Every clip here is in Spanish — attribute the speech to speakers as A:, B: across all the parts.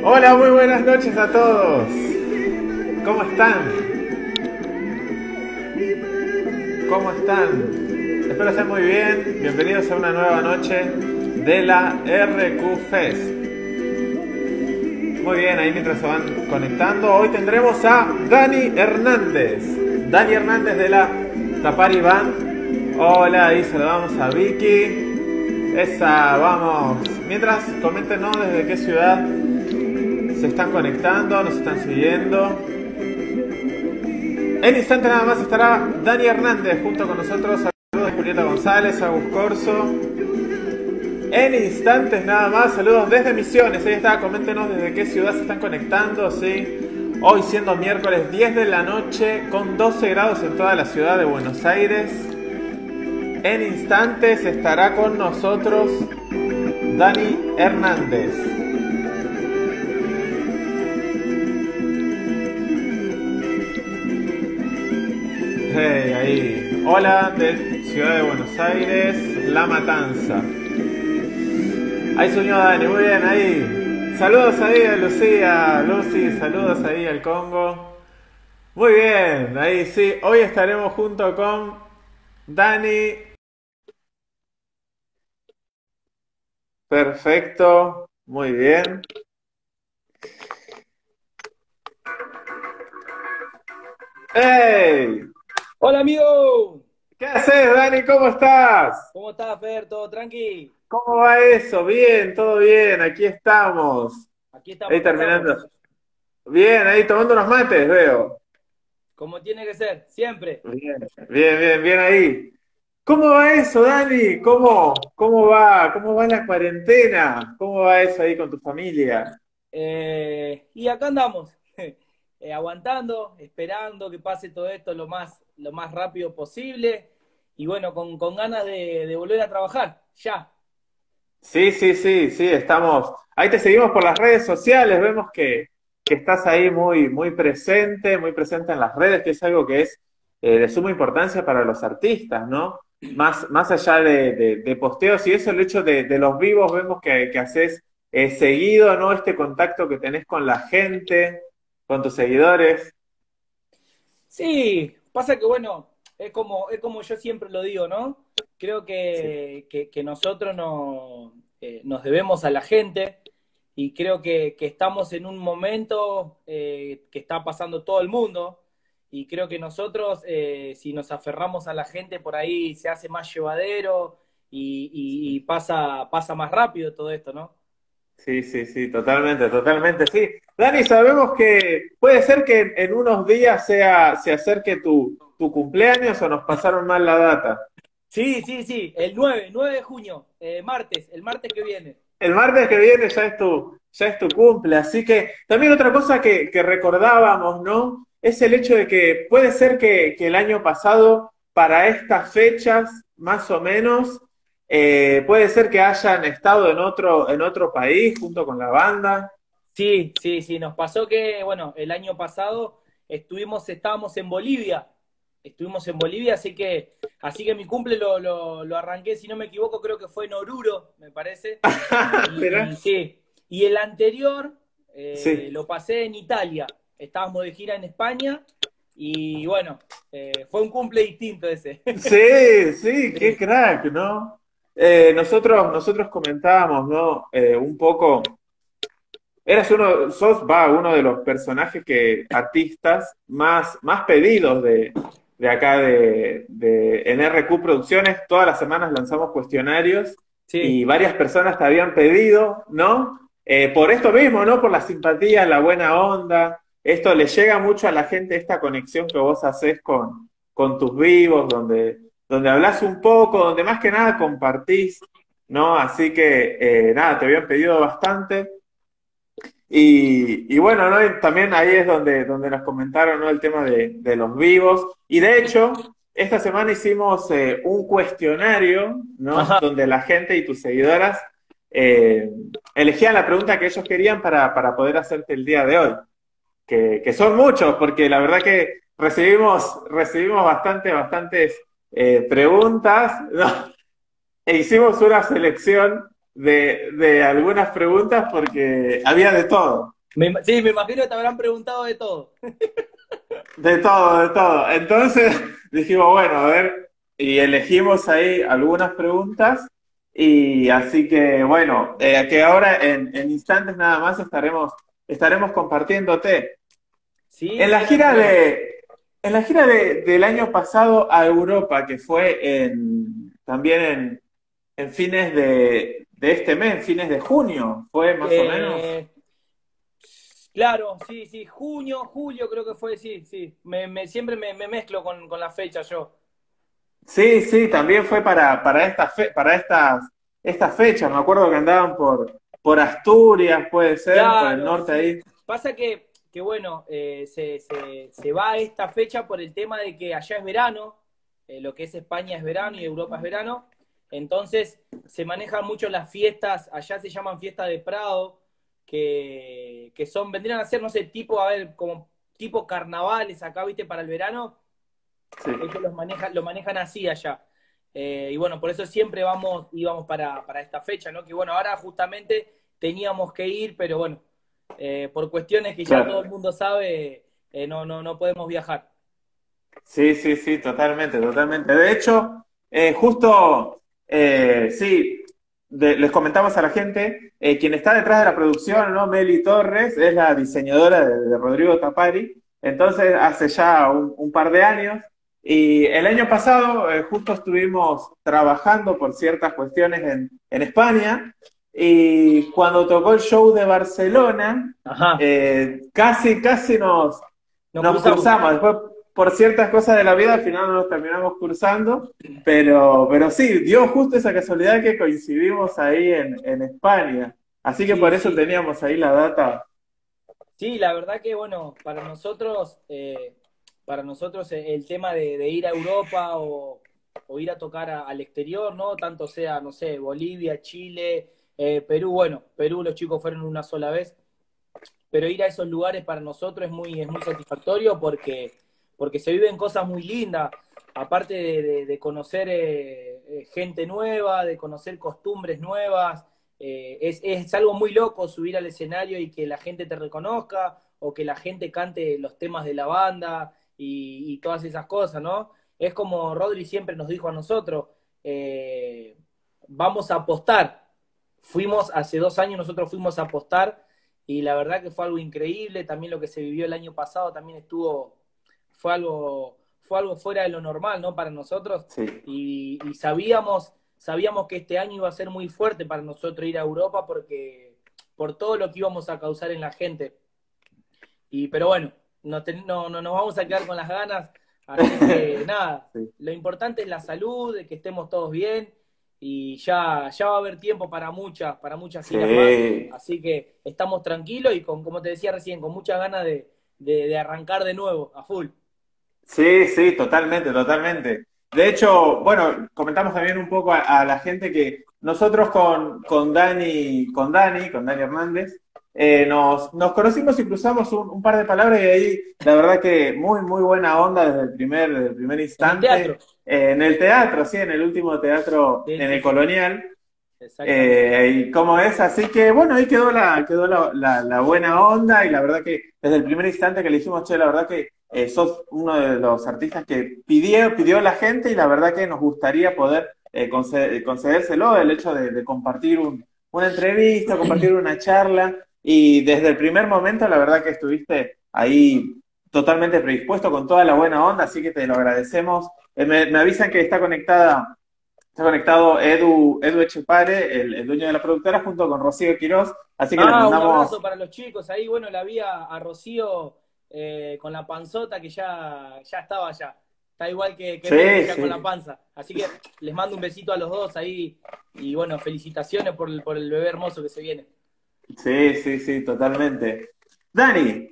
A: Hola, muy buenas noches a todos. ¿Cómo están? ¿Cómo están? Espero estén muy bien. Bienvenidos a una nueva noche de la RQ Fest. Muy bien, ahí mientras se van conectando, hoy tendremos a Dani Hernández. Dani Hernández de la Tapari Band. Hola, ahí saludamos a Vicky. Esa, vamos. Mientras, coméntenos desde qué ciudad se están conectando, nos están siguiendo. En instante nada más estará Dani Hernández junto con nosotros. Saludos Julieta González, Agus Corso. En instantes nada más, saludos desde Misiones. Ahí está, coméntenos desde qué ciudad se están conectando. ¿sí? Hoy siendo miércoles 10 de la noche con 12 grados en toda la ciudad de Buenos Aires. En instantes estará con nosotros Dani Hernández. Hey, ahí. Hola de Ciudad de Buenos Aires, La Matanza. Ahí se unió Dani, muy bien, ahí. Saludos ahí a Lucía, Lucy, saludos ahí al Congo. Muy bien, ahí sí. Hoy estaremos junto con Dani. Perfecto, muy bien. ¡Hey!
B: Hola amigo,
A: ¿Qué haces, Dani? ¿Cómo estás?
B: ¿cómo estás Fer? ¿Todo tranqui?
A: ¿Cómo va eso? Bien, todo bien, aquí estamos.
B: Aquí estamos.
A: Ahí terminando.
B: estamos.
A: Bien, ahí tomando unos mates, veo.
B: Como tiene que ser, siempre.
A: Bien, bien, bien, bien ahí. ¿Cómo va eso, Dani? ¿Cómo, cómo va, cómo va la cuarentena? ¿Cómo va eso ahí con tu familia?
B: Eh, y acá andamos, eh, aguantando, esperando que pase todo esto lo más, lo más rápido posible. Y bueno, con, con ganas de, volver a trabajar, ya.
A: Sí, sí, sí, sí, estamos. Ahí te seguimos por las redes sociales, vemos que, que estás ahí muy, muy presente, muy presente en las redes, que es algo que es eh, de suma importancia para los artistas, ¿no? Más, más allá de, de- de posteos y eso, el hecho de, de los vivos, vemos que, que haces eh, seguido, ¿no? Este contacto que tenés con la gente, con tus seguidores.
B: Sí, pasa que bueno, es como, es como yo siempre lo digo, ¿no? Creo que, que, que nosotros no, eh, nos debemos a la gente y creo que, que estamos en un momento eh, que está pasando todo el mundo y creo que nosotros, eh, si nos aferramos a la gente, por ahí se hace más llevadero y, y- y pasa, pasa más rápido todo esto, ¿no?
A: Sí, sí, sí, totalmente, totalmente, sí. Dani, sabemos que puede ser que en, unos días sea, se acerque tu, tu cumpleaños o nos pasaron mal la data.
B: Sí, sí, sí, el 9, 9 de junio, eh, martes, el martes que viene.
A: El martes que viene ya es tu, ya es tu cumple, así que también otra cosa que, que recordábamos, ¿no? Es el hecho de que puede ser que, que el año pasado, para estas fechas, más o menos, eh, puede ser que hayan estado en otro, en otro país junto con la banda.
B: Sí, sí, sí, nos pasó que, bueno, el año pasado estuvimos, estábamos en Bolivia, estuvimos en Bolivia, así que, así que mi cumple lo, lo, lo arranqué, si no me equivoco, creo que fue en Oruro, me parece. Y, sí, y el anterior eh,
A: Sí.
B: lo pasé en Italia, estábamos de gira en España y bueno, eh, fue un cumple distinto ese.
A: Sí, sí, qué crack, ¿no? Eh, nosotros, nosotros comentábamos, ¿no? Eh, un poco, eras uno, sos, va, uno de los personajes que, artistas más, más pedidos de, de acá de, de en RQ Producciones. Todas las semanas lanzamos cuestionarios
B: Sí,
A: y varias personas te habían pedido, ¿no? Eh, por esto mismo, ¿no? Por la simpatía, la buena onda. Esto le llega mucho a la gente, esta conexión que vos haces con, con tus vivos, donde, donde hablas un poco, donde más que nada compartís, ¿no? Así que, eh, nada, te habían pedido bastante. Y, y bueno, ¿no? Y también ahí es donde, donde nos comentaron, ¿no? El tema de, de los vivos. Y de hecho, esta semana hicimos eh, un cuestionario, ¿no?
B: Ajá.
A: Donde la gente y tus seguidoras eh, elegían la pregunta que ellos querían para, para poder hacerte el día de hoy. Que, que son muchos, porque la verdad que recibimos, recibimos bastante, bastantes eh, preguntas, ¿no? E hicimos una selección de, de algunas preguntas porque había de todo.
B: sí, me imagino que te habrán preguntado de todo.
A: De todo, de todo. Entonces dijimos, bueno, a ver, y elegimos ahí algunas preguntas y así que, bueno, eh, que ahora en, instantes nada más estaremos, estaremos compartiéndote. Sí, en la gira de, en la gira de, del año pasado a Europa, que fue en, también en, en fines de, de este mes, fines de junio, fue más o eh, menos.
B: Claro, sí, sí, junio, julio creo que fue, sí, sí. Me, siempre me, mezclo con, la fecha yo.
A: Sí, sí, también fue para, para, esta para estas, estas fechas. Me acuerdo que andaban por, por Asturias, puede ser, por el norte ahí.
B: Pasa que, que bueno, eh, se, se, va a esta fecha por el tema de que allá es verano, eh, lo que es España es verano y Europa es verano. Entonces se manejan mucho las fiestas, allá se llaman fiestas de Prado, que, son, vendrían a ser, no sé, tipo, a ver, como tipo carnavales acá, viste, para el verano. Sí. Ellos los manejan, lo manejan así allá. Eh, y bueno, por eso siempre vamos, íbamos para, para esta fecha, ¿no? Que bueno, ahora justamente teníamos que ir, pero bueno, eh, por cuestiones que ya todo el mundo sabe, eh, no, no, no podemos viajar.
A: Sí, sí, sí, totalmente, totalmente. De hecho, justo eh, sí, les comentamos a la gente, quien está detrás de la producción, ¿no? Meli Torres, es la diseñadora de, Rodrigo Tapari, entonces hace ya un, par de años, y el año pasado justo estuvimos trabajando por ciertas cuestiones en, en España, y cuando tocó el show de Barcelona, casi, casi nos, nos, cruzamos. Después por ciertas cosas de la vida al final no nos terminamos cursando, pero, pero sí, dio justo esa casualidad que coincidimos ahí en, España. Así que por eso teníamos ahí la data.
B: Sí, la verdad que bueno, para nosotros, eh, para nosotros el tema de, ir a Europa o, ir a tocar al exterior, ¿no? Tanto sea, no sé, Bolivia, Chile, eh, Perú, bueno, Perú los chicos fueron una sola vez, pero ir a esos lugares para nosotros es muy, es muy satisfactorio porque porque se viven cosas muy lindas, aparte de, conocer eh, eh, gente nueva, de conocer costumbres nuevas, eh, es, algo muy loco subir al escenario y que la gente te reconozca o que la gente cante los temas de la banda y, todas esas cosas, ¿no? Es como Rodri siempre nos dijo a nosotros, vamos a apostar. Fuimos, hace dos años nosotros fuimos a apostar y la verdad que fue algo increíble, también lo que se vivió el año pasado también estuvo fue algo, fue algo fuera de lo normal, ¿no? Para nosotros. Y, sabíamos, sabíamos que este año iba a ser muy fuerte para nosotros ir a Europa porque por todo lo que íbamos a causar en la gente. Y, pero bueno, no, no, nos vamos a quedar con las ganas. Así que nada, lo importante es la salud, de que estemos todos bien y ya, ya va a haber tiempo para muchas, para muchas giras más. Así que estamos tranquilos y con, como te decía recién, con muchas ganas de, de arrancar de nuevo, a full.
A: Sí, sí, totalmente, totalmente. De hecho, bueno, comentamos también un poco a, la gente que nosotros con, con, Dani, con Dani, con Dani Hernández, eh, nos, nos conocimos y cruzamos un, par de palabras y ahí la verdad que muy, muy buena onda desde el primer, desde el primer instante. En el teatro. Eh, en el teatro, sí, en el último teatro, en el colonial. Eh, y cómo es, así que bueno, ahí quedó la, quedó la, la, buena onda y la verdad que desde el primer instante que le dijimos, che, la verdad que eh, sos uno de los artistas que pidió, pidió la gente y la verdad que nos gustaría poder eh, concedérselo, el hecho de, compartir una entrevista, compartir una charla y desde el primer momento la verdad que estuviste ahí totalmente predispuesto con toda la buena onda, así que te lo agradecemos. Eh, me, avisan que está conectada Está conectado Edu, Edu Echepare, el, dueño de la productora, junto con Rocío Quiroz. Así que le mandamos...
B: Ah, un abrazo para los chicos. Ahí, bueno, la vi a Rocío eh, con la panzota que ya, ya estaba allá. Está igual que, que con la panza. Así que les mando un besito a los dos ahí y bueno, felicitaciones por el, por el bebé hermoso que se viene.
A: Sí, sí, sí, totalmente. Dani,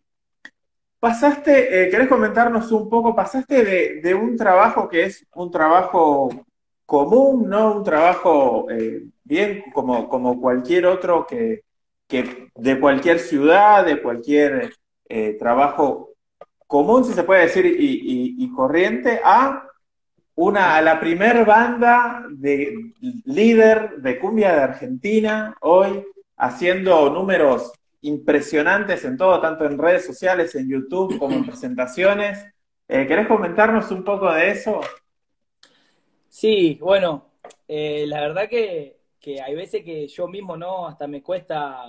A: pasaste, eh, ¿querés comentarnos un poco? Pasaste de, un trabajo que es un trabajo común, ¿no? Un trabajo eh, bien como, como cualquier otro que, que de cualquier ciudad, de cualquier eh, trabajo común, si se puede decir, y, corriente, a una, a la primer banda de líder de cumbia de Argentina hoy, haciendo números impresionantes en todo, tanto en redes sociales, en YouTube, como en presentaciones. Eh, ¿Querés comentarnos un poco de eso?
B: Sí, bueno, eh, la verdad que, hay veces que yo mismo no, hasta me cuesta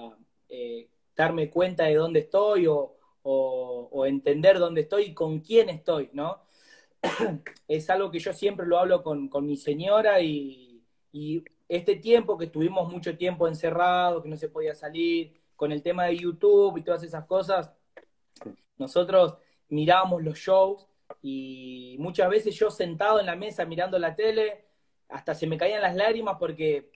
B: eh, darme cuenta de dónde estoy o, entender dónde estoy y con quién estoy, ¿no? es algo que yo siempre lo hablo con, mi señora y, y, este tiempo que estuvimos mucho tiempo encerrados, que no se podía salir, con el tema de YouTube y todas esas cosas, nosotros mirábamos los shows y muchas veces yo sentado en la mesa mirando la tele, hasta se me caían las lágrimas porque,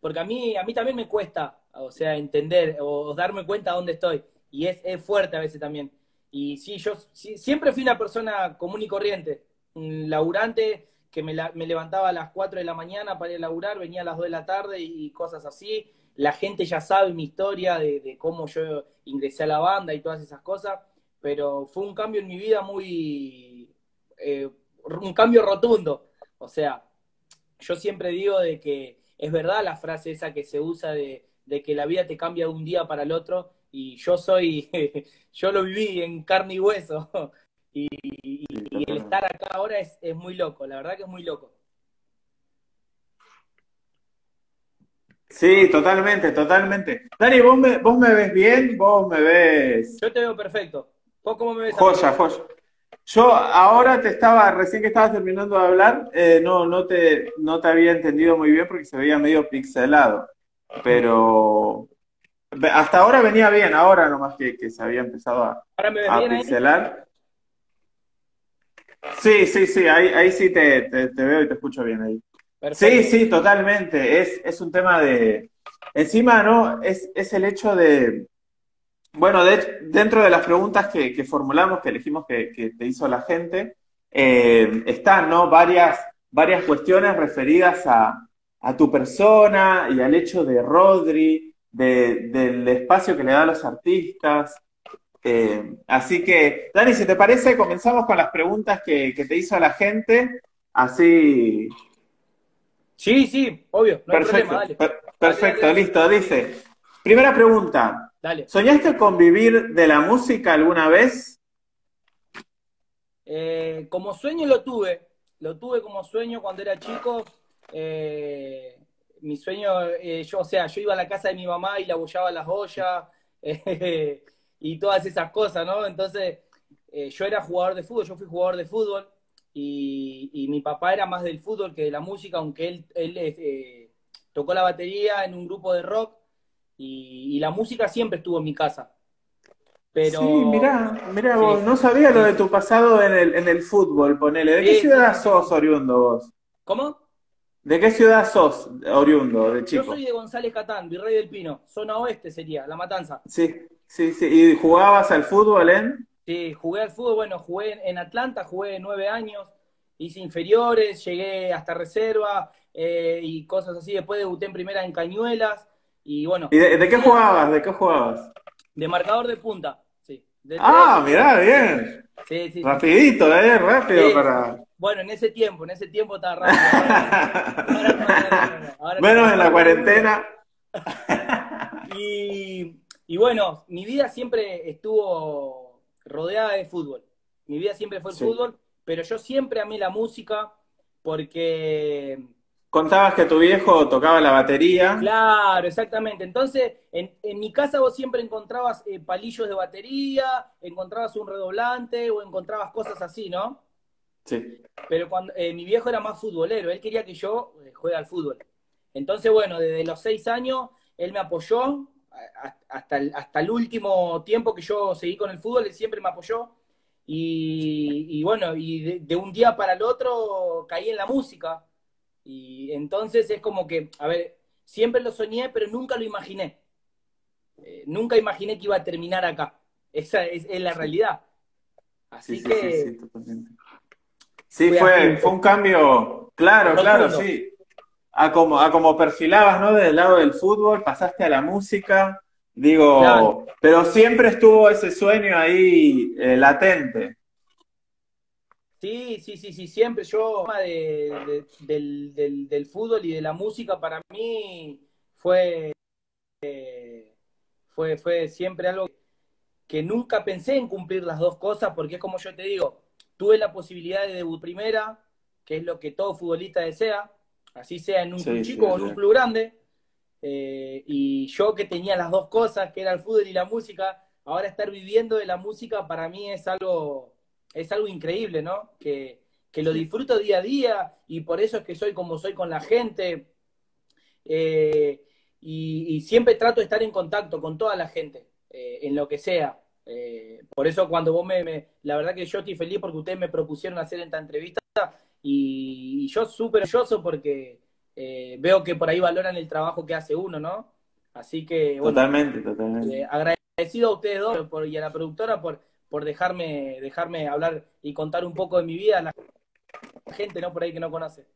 B: porque a, mí, a mí también me cuesta, o sea, entender o darme cuenta dónde estoy. Y es, fuerte a veces también. Y sí, yo siempre fui una persona común y corriente, un laburante me, levantaba a las 4 de la mañana para ir laburar, venía a las 2 de la tarde y cosas así. La gente ya sabe mi historia de, cómo yo ingresé a la banda y todas esas cosas pero fue un cambio en mi vida muy, eh, un cambio rotundo. O sea, yo siempre digo de que es verdad la frase esa que se usa de, que la vida te cambia de un día para el otro, y yo soy, yo lo viví en carne y hueso, el estar acá ahora es, es muy loco, la verdad que es muy loco.
A: Sí, totalmente, totalmente. Dani, ¿vos me, ¿vos me ves bien? ¿Vos me ves...?
B: Yo te veo perfecto cómo me ves?
A: Joya, joya. Yo ahora te estaba, recién que estabas terminando de hablar, eh, no, no, te, no te había entendido muy bien porque se veía medio pixelado. Pero hasta ahora venía bien, ahora nomás que, que se había empezado a, pixelar. Sí, sí, sí, ahí, ahí sí te, te, veo y te escucho bien ahí. Sí, sí, totalmente. Es, es un tema de. Encima, ¿no? Es, es el hecho de, bueno, dentro de las preguntas que, formulamos, que elegimos que, te hizo la gente, eh, están ¿no? varias, varias cuestiones referidas a, tu persona y al hecho de Rodri, del espacio que le da a los artistas. Eh, así que, Dani, si te parece, comenzamos con las preguntas que, te hizo la gente. Así.
B: Sí, sí, obvio.
A: perfecto, perfecto, listo. Dice, primera pregunta. ¿Soñaste con vivir de la música alguna vez?
B: Eh, como sueño lo tuve, lo tuve como sueño cuando era chico. Eh, mi sueño, yo, o sea, yo iba a la casa de mi mamá y la abollaba las ollas y todas esas cosas, ¿no? Entonces, yo era jugador de fútbol, yo fui jugador de fútbol y, mi papá era más del fútbol que de la música, aunque él, él tocó la batería en un grupo de rock y, la música siempre estuvo en mi casa. Pero,
A: sí, mirá, mirá vos, no sabía lo de tu pasado en el, en el fútbol, ponele. ¿De qué ciudad sos oriundo vos?
B: ¿Cómo?
A: ¿De qué ciudad sos oriundo, de chico?
B: Yo soy de González Catán, Virrey del Pino, zona oeste sería, La Matanza.
A: Sí, sí, sí. ¿Y jugabas al fútbol en?
B: Sí, jugué al fútbol, bueno, jugué en Atlanta, jugué nueve años, hice inferiores, llegué hasta reserva eh, y cosas así. Después debuté en primera en Cañuelas, y bueno.
A: de, qué jugabas? ¿De qué jugabas?
B: De marcador de punta, sí.
A: ah, mirá, bien. Sí, sí. Rapidito, ¿eh? Rápido para.
B: Bueno, en ese tiempo, en ese tiempo estaba rápido.
A: Menos en la cuarentena.
B: y, y bueno, mi vida siempre estuvo rodeada de fútbol. Mi vida siempre fue el fútbol, pero yo siempre amé la música porque
A: Contabas que tu viejo tocaba la batería.
B: Claro, exactamente. Entonces, en, mi casa vos siempre encontrabas eh, palillos de batería, encontrabas un redoblante o encontrabas cosas así, ¿no?
A: Sí.
B: Pero cuando eh, mi viejo era más futbolero, él quería que yo eh, juegue al fútbol. Entonces, bueno, desde los seis años, él me apoyó hasta el, hasta el último tiempo que yo seguí con el fútbol, él siempre me apoyó. Y, bueno, y de un día para el otro caí en la música y entonces es como que, a ver, siempre lo soñé, pero nunca lo imaginé. Eh, nunca imaginé que iba a terminar acá. Esa es, la realidad. Así que.
A: Sí, sí, totalmente. Sí, fue, fue un cambio, claro, claro, sí. A como, a como perfilabas, ¿no? Del lado del fútbol, pasaste a la música, digo, pero siempre estuvo ese sueño ahí eh, latente.
B: Sí, sí, sí, sí, siempre. Yo, de, del, del, del, fútbol y de la música, para mí fue, eh, fue, fue siempre algo que nunca pensé en cumplir las dos cosas, porque es como yo te digo, tuve la posibilidad de debut primera, que es lo que todo futbolista desea, así sea en un club chico o en un club grande, eh, y yo que tenía las dos cosas, que era el fútbol y la música, ahora estar viviendo de la música para mí es algo es algo increíble, ¿no? Que, lo disfruto día a día y por eso es que soy como soy con la gente. Eh, y, siempre trato de estar en contacto con toda la gente, eh, en lo que sea. Por eso cuando vos me, La verdad que yo estoy feliz porque ustedes me propusieron hacer esta entrevista y, yo súper orgulloso porque veo que por ahí valoran el trabajo que hace uno, ¿no? Así que...
A: totalmente, totalmente.
B: agradecido a ustedes dos y a la productora por por dejarme, dejarme hablar y contar un poco de mi vida a la gente, ¿no? Por ahí que no conoce.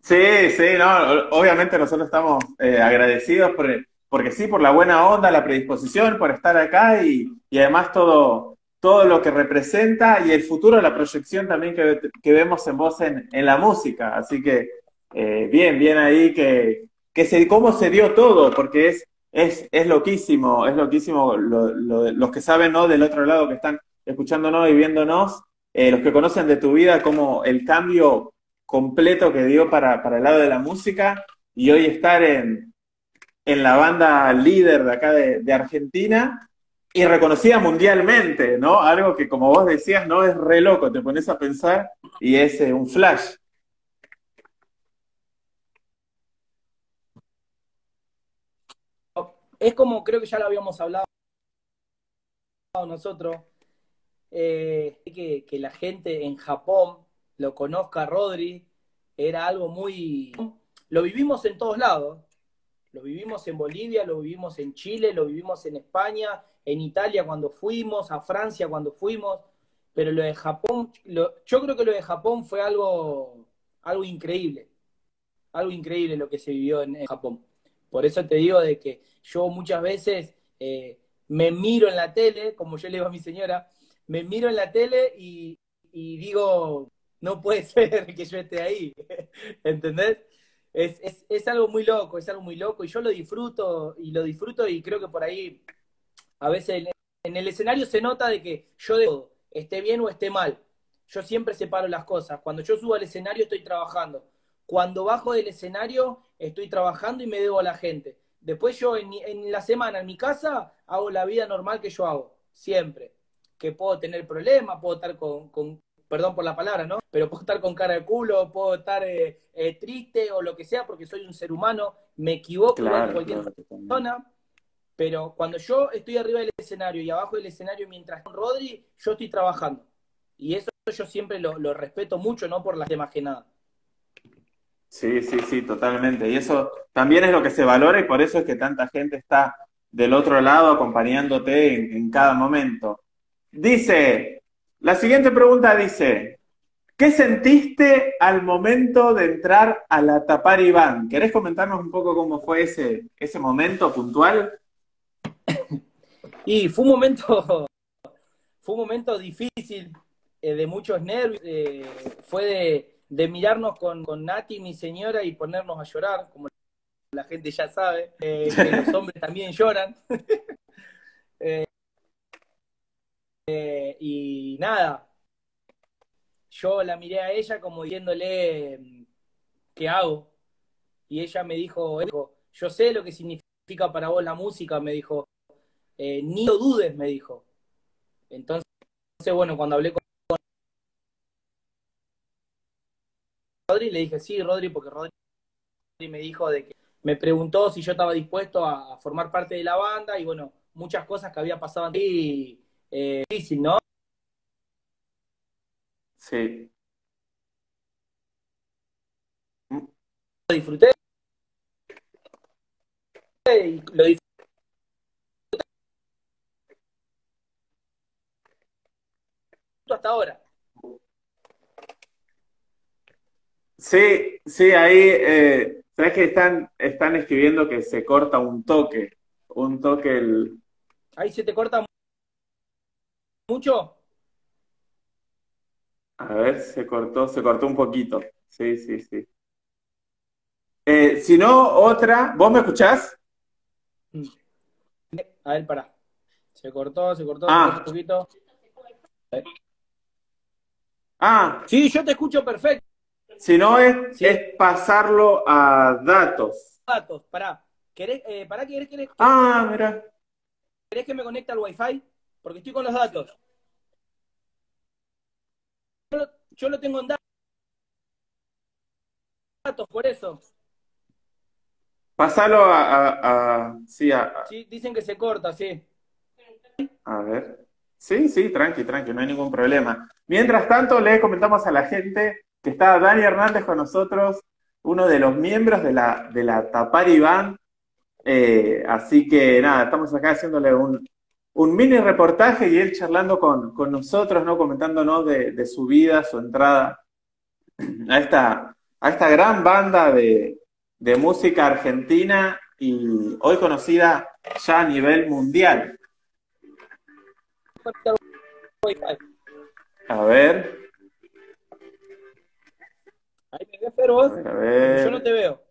A: Sí, sí, no, obviamente nosotros estamos eh, agradecidos por, porque sí, por la buena onda, la predisposición, por estar acá y, además todo, todo lo que representa y el futuro, la proyección también que, vemos en vos en, la música. Así que eh, bien, bien ahí que, que se, cómo se dio todo, porque es es, es loquísimo, es loquísimo los que saben, ¿no? Del otro lado que están escuchándonos y viéndonos, eh, los que conocen de tu vida, como el cambio completo que dio para, para el lado de la música y hoy estar en, en la banda líder de acá de, Argentina y reconocida mundialmente, ¿no? Algo que como vos decías, no es re loco, te pones a pensar y es un flash.
B: Es como, creo que ya lo habíamos hablado nosotros, eh, que, que, la gente en Japón lo conozca Rodri, era algo muy... Lo vivimos en todos lados, lo vivimos en Bolivia, lo vivimos en Chile, lo vivimos en España, en Italia cuando fuimos, a Francia cuando fuimos, pero lo de Japón, yo creo que lo de Japón fue algo, algo increíble, algo increíble lo que se vivió en Japón. Por eso te digo de que yo muchas veces eh, me miro en la tele, como yo le digo a mi señora, me miro en la tele y, digo, no puede ser que yo esté ahí, ¿entendés? Es, algo muy loco, es algo muy loco y yo lo disfruto y lo disfruto y creo que por ahí a veces en, el escenario se nota de que yo debo, esté bien o esté mal. Yo siempre separo las cosas. Cuando yo subo al escenario estoy trabajando. Cuando bajo del escenario estoy trabajando y me debo a la gente. Después yo en, la semana en mi casa hago la vida normal que yo hago, siempre. Que puedo tener problemas, puedo estar con, perdón por la palabra, ¿no? Pero puedo estar con cara de culo, puedo estar eh, eh, triste o lo que sea, porque soy un ser humano, me equivoco en cualquier persona. Pero cuando yo estoy arriba del escenario y abajo del escenario mientras con Rodri, yo estoy trabajando. Y eso yo siempre lo, respeto mucho, no por las demás que nada.
A: Sí, sí, sí, totalmente. Y eso también es lo que se valora y por eso es que tanta gente está del otro lado acompañándote en, cada momento. Dice, la siguiente pregunta dice, ¿qué sentiste al momento de entrar a la Tapar Iván? ¿Querés comentarnos un poco cómo fue ese, ese momento puntual?
B: Y fue un momento, fue un momento difícil, eh, de muchos nervios, eh, fue de de mirarnos con, con Nati, mi señora, y ponernos a llorar, como la gente ya sabe, eh, que los hombres también lloran. Y nada, yo la miré a ella como diciéndole, ¿qué hago? Y ella me dijo, yo sé lo que significa para vos la música, me dijo, ni lo dudes, me dijo. Entonces, bueno, cuando hablé con Rodri, le dije, sí, Rodri, porque Rodri me dijo de que me preguntó si yo estaba dispuesto a, formar parte de la banda y bueno, muchas cosas que había pasado y eh, difícil, ¿no?
A: Sí.
B: Lo disfruté. Lo disfruté hasta ahora.
A: Sí, sí, ahí, eh, ¿sabes que están, están escribiendo que se corta un toque? Un toque el...
B: Ahí se te corta mucho.
A: A ver, se cortó, se cortó un poquito. Sí, sí, sí. Eh, si no, otra. ¿Vos me escuchás?
B: A ver, pará. Se cortó, se cortó,
A: Ah.
B: cortó un poquito.
A: Ah,
B: Sí, yo te escucho perfecto.
A: si no es,
B: Sí.
A: es pasarlo a datos.
B: Datos, pará. ¿Querés, eh, pará, ¿querés, querés,
A: Ah, mira.
B: querés que me conecte al Wi-Fi? Porque estoy con los datos. Yo lo, yo lo tengo en da- datos, por eso.
A: Pasalo a, a- a- sí, a, a-
B: Sí, dicen que se corta, sí.
A: a ver. Sí, sí, tranqui, tranqui, no hay ningún problema. Mientras tanto, le comentamos a la gente que está Dani Hernández con nosotros, uno de los miembros de la, de la Tapari Band. Eh, así que nada, estamos acá haciéndole un, un mini reportaje y él charlando con, con nosotros, ¿no? Comentándonos de, de su vida, su entrada a esta, a esta gran banda de, de música argentina y hoy conocida ya a nivel mundial. A ver,
B: Ahí me ves, pero vos.
A: a ver.
B: Yo no te veo.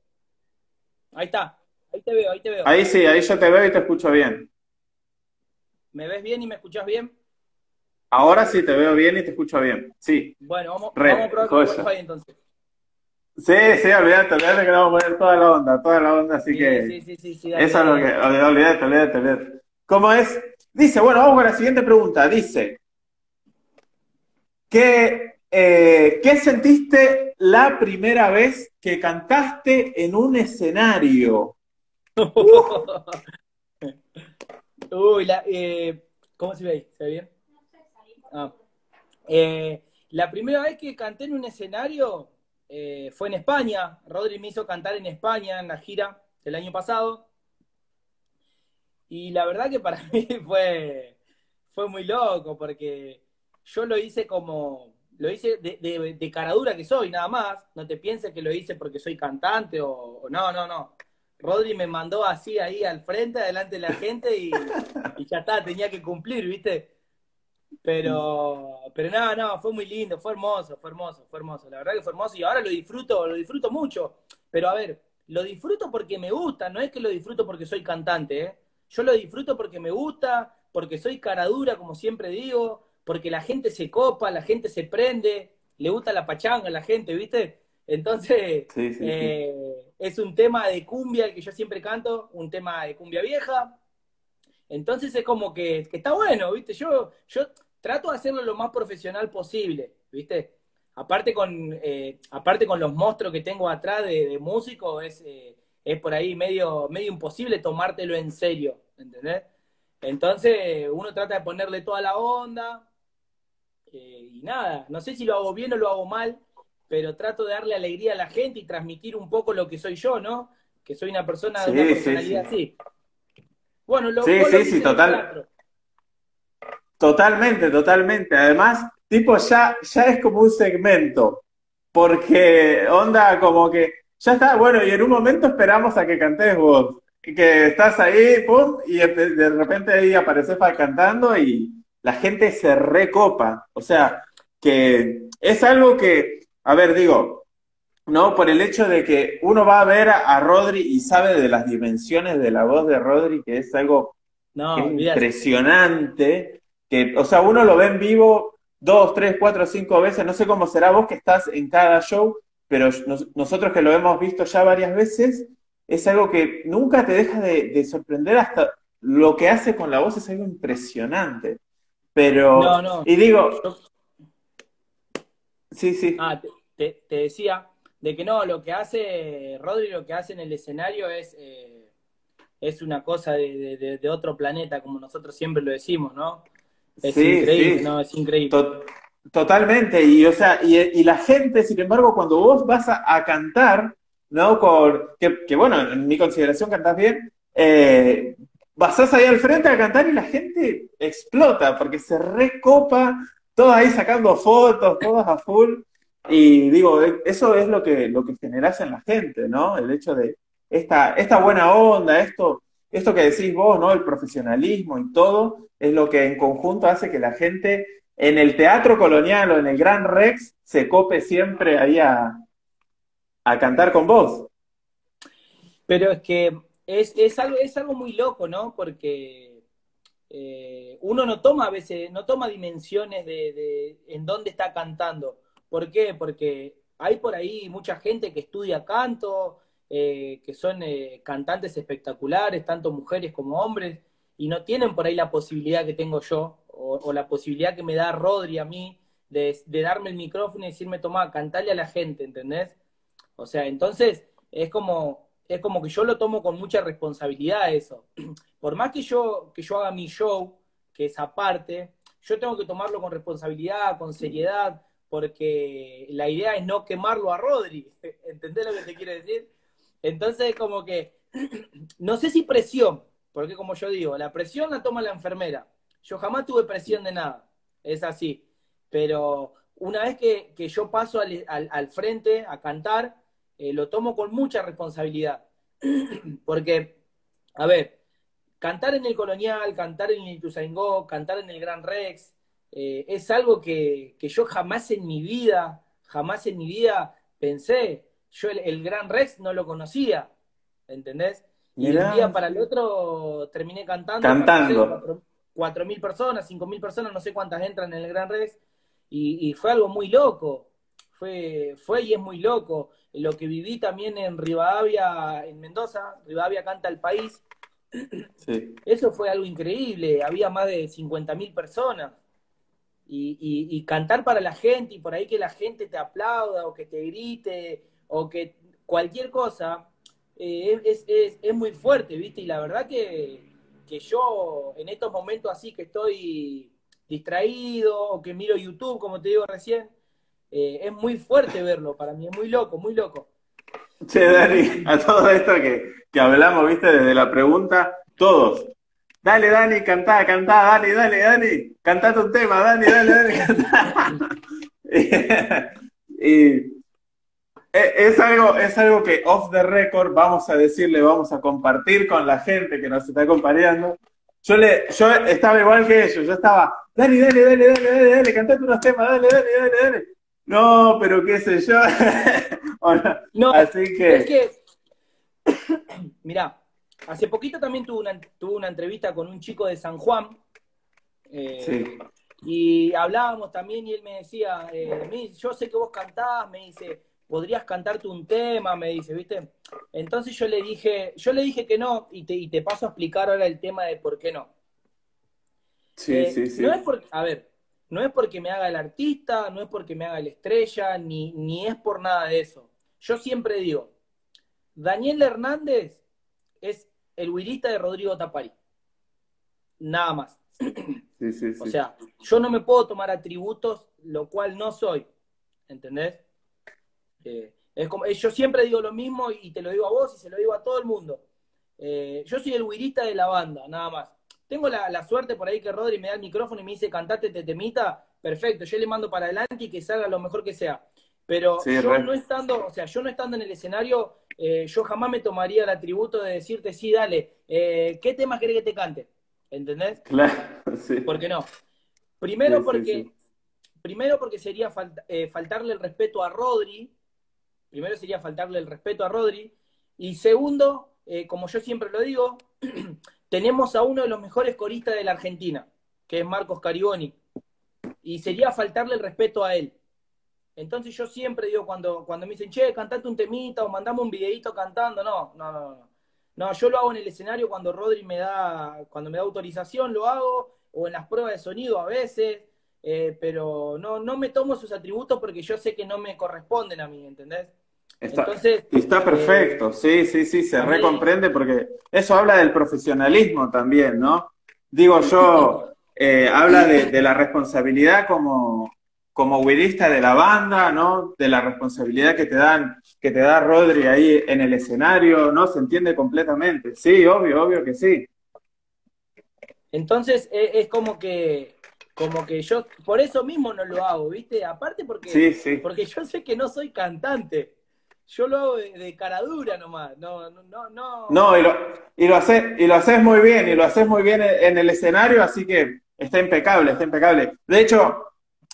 B: Ahí está. Ahí te veo, ahí te veo.
A: Ahí sí, ahí yo te veo y te escucho bien.
B: ¿Me ves bien y me escuchás bien?
A: Ahora sí te veo bien y te escucho bien. Sí.
B: Bueno, vamos, vamos a probar con. Wi-Fi entonces.
A: Sí, sí, olvídate, olvídate que le vamos a poner toda la onda, toda la onda, así
B: Sí,
A: que
B: sí, sí, sí, sí,
A: eso es lo que, olvídate, olvídate, olvídate. ¿Cómo es? Dice, bueno, vamos con la siguiente pregunta. Dice, ¿qué, eh, ¿qué sentiste la primera vez que cantaste en un escenario?
B: Uy, la, eh, ¿cómo se ve ahí? ¿Se ve bien? Ah. Eh, la primera vez que canté en un escenario eh, fue en España. Rodri me hizo cantar en España en la gira del año pasado. Y la verdad que para mí fue, fue muy loco porque yo lo hice como, lo hice de, de, de caradura que soy, nada más. No te pienses que lo hice porque soy cantante o, no, no, no. Rodri me mandó así ahí al frente, delante de la gente y, y ya está, tenía que cumplir, ¿viste? Pero, pero no, no, fue muy lindo, fue hermoso, fue hermoso, fue hermoso. La verdad que fue hermoso y ahora lo disfruto, lo disfruto mucho. Pero a ver, lo disfruto porque me gusta, no es que lo disfruto porque soy cantante, ¿eh? Yo lo disfruto porque me gusta, porque soy cara dura, como siempre digo, porque la gente se copa, la gente se prende, le gusta la pachanga a la gente, ¿viste? Entonces,
A: Sí, sí, sí.
B: eh, es un tema de cumbia el que yo siempre canto, un tema de cumbia vieja. Entonces es como que, que está bueno, ¿viste? Yo, yo trato de hacerlo lo más profesional posible, ¿viste? Aparte con, eh, aparte con los monstruos que tengo atrás de, de músico, es, eh, es por ahí medio, medio imposible tomártelo en serio, ¿entendés? Entonces uno trata de ponerle toda la onda eh, y nada, no sé si lo hago bien o lo hago mal, pero trato de darle alegría a la gente y transmitir un poco lo que soy yo, ¿no? Que soy una persona de
A: Sí,
B: una
A: sí,
B: personalidad
A: sí.
B: así. Bueno, lo,
A: Sí,
B: lo
A: sí, sí, total. Totalmente, totalmente. Además, tipo, ya, ya es como un segmento, porque onda como que ya está, bueno, y en un momento esperamos a que cantes vos, que estás ahí, pum, y de repente ahí apareces cantando y la gente se recopa. O sea, que es algo que, a ver, digo, ¿no? Por el hecho de que uno va a ver a, a Rodri y sabe de las dimensiones de la voz de Rodri, que es algo
B: No,
A: es
B: olvidate.
A: impresionante, que, o sea, uno lo ve en vivo dos, tres, cuatro, cinco veces, no sé cómo será vos que estás en cada show, pero nos- nosotros que lo hemos visto ya varias veces, es algo que nunca te deja de, de sorprender hasta lo que hace con la voz es algo impresionante. Pero,
B: No, no.
A: y digo,
B: Yo-
A: sí, sí,
B: Ah, te- te decía de que no, lo que hace Rodri, lo que hace en el escenario es, eh, es una cosa de, de- de- de otro planeta, como nosotros siempre lo decimos, ¿no? Es
A: Sí,
B: increíble,
A: sí.
B: ¿no? Es increíble.
A: To- totalmente, y o sea, y, y la gente, sin embargo, cuando vos vas a, a cantar, ¿no? Con, que, que, bueno, en mi consideración cantás bien, eh, pasás ahí al frente a cantar y la gente explota, porque se recopa, todos ahí sacando fotos, todos a full, y digo, eso es lo que, lo que generás en la gente, ¿no? El hecho de esta, esta buena onda, esto, esto que decís vos, ¿no? El profesionalismo y todo, es lo que en conjunto hace que la gente en el Teatro Colonial o en el Gran Rex se cope siempre ahí a, a cantar con vos.
B: Pero es que es, es, algo, es algo muy loco, ¿no? Porque eh, uno no toma a veces, no toma dimensiones de, en dónde está cantando. ¿Por qué? Porque hay por ahí mucha gente que estudia canto, eh, que son eh, cantantes espectaculares, tanto mujeres como hombres, y no tienen por ahí la posibilidad que tengo yo, o, la posibilidad que me da Rodri a mí, de, darme el micrófono y decirme, toma, cantale a la gente, ¿entendés? O sea, entonces es como, es como que yo lo tomo con mucha responsabilidad eso. Por más que yo, que yo haga mi show, que es aparte, yo tengo que tomarlo con responsabilidad, con seriedad, porque la idea es no quemarlo a Rodri. ¿Entendés lo que te quiero decir? Entonces, como que, no sé si presión, porque como yo digo, la presión la toma la enfermera. Yo jamás tuve presión de nada, es así. Pero una vez que, que yo paso al, al, frente a cantar, eh, lo tomo con mucha responsabilidad. Porque, a ver, cantar en el Colonial, cantar en el Ituzaingó, cantar en el Gran Rex, eh, es algo que, que, yo jamás en mi vida, jamás en mi vida pensé. Yo el, el Gran Rex no lo conocía, ¿entendés? Y de un día para el otro terminé cantando.
A: Cantando.
B: Cuatro mil personas, cinco mil personas, no sé cuántas entran en el Gran Rex. Y, y, fue algo muy loco. Fue, fue y es muy loco. Lo que viví también en Rivadavia, en Mendoza, Rivadavia canta el país. Sí. Eso fue algo increíble. Había más de 50 mil personas. Y, cantar para la gente y por ahí que la gente te aplauda o que te grite o que cualquier cosa eh, es, es, es, muy fuerte, ¿viste? Y la verdad que, que yo en estos momentos así que estoy distraído o que miro YouTube, como te digo recién, eh, es muy fuerte verlo, para mí es muy loco, muy loco.
A: Che, Dani, a todo esto que, que hablamos, viste, desde la pregunta, todos. Dale, Dani, cantá, cantá, Dani, dale, Dani, cantate un tema, Dani, dale, Dani, cantá. y, y es algo, es algo que off the record vamos a decirle, vamos a compartir con la gente que nos está acompañando. Yo, le, yo estaba igual que ellos, yo estaba, Dani, dale, dale, dale, dale, dale, cantate unos temas, dale, dale, dale, dale. No, pero qué sé yo.
B: no, Así que... Es que, mirá, hace poquito también tuve una, tuve una entrevista con un chico de San Juan. Eh, sí. Y hablábamos también y él me decía, eh, yo sé que vos cantás, me dice, podrías cantarte un tema, me dice, ¿viste? Entonces yo le dije, yo le dije que no, y te, y te paso a explicar ahora el tema de por qué no.
A: Sí, eh, sí, sí.
B: No es porque, a ver, no es porque me haga el artista, no es porque me haga la estrella, ni, ni es por nada de eso. Yo siempre digo, Daniel Hernández es el huirista de Rodrigo Tapari. Nada más.
A: Sí, sí,
B: o sea, yo no me puedo tomar atributos, lo cual no soy. ¿Entendés? Eh, es como, yo siempre digo lo mismo y te lo digo a vos y se lo digo a todo el mundo. Eh, yo soy el huirista de la banda, nada más. Tengo la, la, suerte por ahí que Rodri me da el micrófono y me dice cantate te temita, perfecto, yo le mando para adelante y que salga lo mejor que sea. Pero yo re. no estando, o sea, yo no estando en el escenario, eh, yo jamás me tomaría el atributo de decirte, sí, dale, eh, ¿qué temas querés que te cante? ¿Entendés?
A: Claro, sí.
B: ¿Por qué no? Primero sí, porque, sí, primero porque sería eh, faltarle el respeto a Rodri, primero sería faltarle el respeto a Rodri, y segundo, como yo siempre lo digo, tenemos a uno de los mejores coristas de la Argentina, que es Marcos Cariboni, y sería faltarle el respeto a él. Entonces yo siempre digo, cuando, cuando me dicen, che, cantate un temita o mandame un videito cantando, no, no, no, no. No, yo lo hago en el escenario cuando Rodri me da, cuando me da autorización, lo hago, o en las pruebas de sonido a veces, eh, pero no, no me tomo sus atributos porque yo sé que no me corresponden a mí, ¿entendés?
A: Está, Entonces, está perfecto, eh, sí, sí, sí, se recomprende porque eso habla del profesionalismo también, ¿no? Digo yo, eh, habla de, de, la responsabilidad como, como huirista de la banda, ¿no? De la responsabilidad que te dan, que te da Rodri ahí en el escenario, ¿no? Se entiende completamente. Sí, obvio, obvio que sí.
B: Entonces, es, es como que como que yo por eso mismo no lo hago, ¿viste? Aparte porque,
A: sí, sí.
B: porque yo sé que no soy cantante. Yo lo hago de, de cara dura nomás. No, no, no. No,
A: no y, lo, y, lo haces, y lo haces muy bien, y lo haces muy bien en el escenario, así que está impecable, está impecable. De hecho,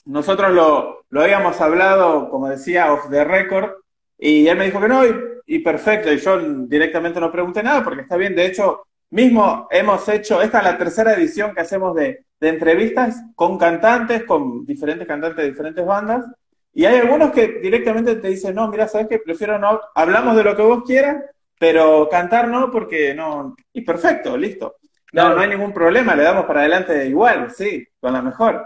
A: nosotros lo, lo habíamos hablado, como decía, off the record, y él me dijo que no, y, perfecto, y yo directamente no pregunté nada porque está bien, de hecho, mismo hemos hecho, esta es la tercera edición que hacemos de, de entrevistas con cantantes, con diferentes cantantes de diferentes bandas, y hay algunos que directamente te dicen, no, mira, sabes que prefiero no, hablamos de lo que vos quieras, pero cantar no, porque no, y perfecto, listo. No, no hay ningún problema, le damos para adelante igual, sí, con la mejor.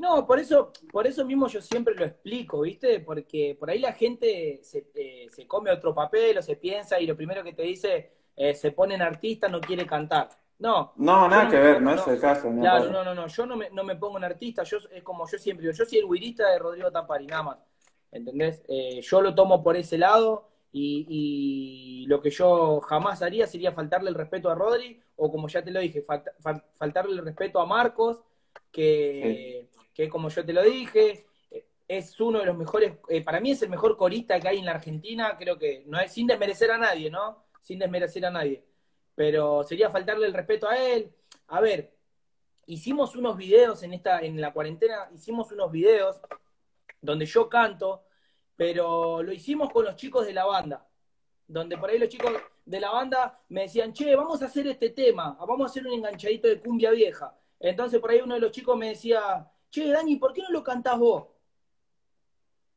B: No, por eso, por eso mismo yo siempre lo explico, ¿viste? Porque por ahí la gente se, eh, se come otro papel o se piensa y lo primero que te dice, eh, se pone en artista, no quiere cantar. No.
A: No, nada que ver, no, es el caso.
B: claro, no, no, no, yo no me, no me pongo en artista, yo es como yo siempre digo, yo soy el guirista de Rodrigo Tampari, nada más. ¿Entendés? Eh, yo lo tomo por ese lado y, lo que yo jamás haría sería faltarle el respeto a Rodri o como ya te lo dije, faltarle el respeto a Marcos, que que como yo te lo dije, es uno de los mejores, eh, para mí es el mejor corista que hay en la Argentina, creo que no es sin desmerecer a nadie, ¿no? Sin desmerecer a nadie. Pero sería faltarle el respeto a él. A ver, hicimos unos videos en esta, en la cuarentena, hicimos unos videos donde yo canto, pero lo hicimos con los chicos de la banda. Donde por ahí los chicos de la banda me decían, che, vamos a hacer este tema, vamos a hacer un enganchadito de cumbia vieja. Entonces por ahí uno de los chicos me decía, che, Dani, ¿por qué no lo cantás vos?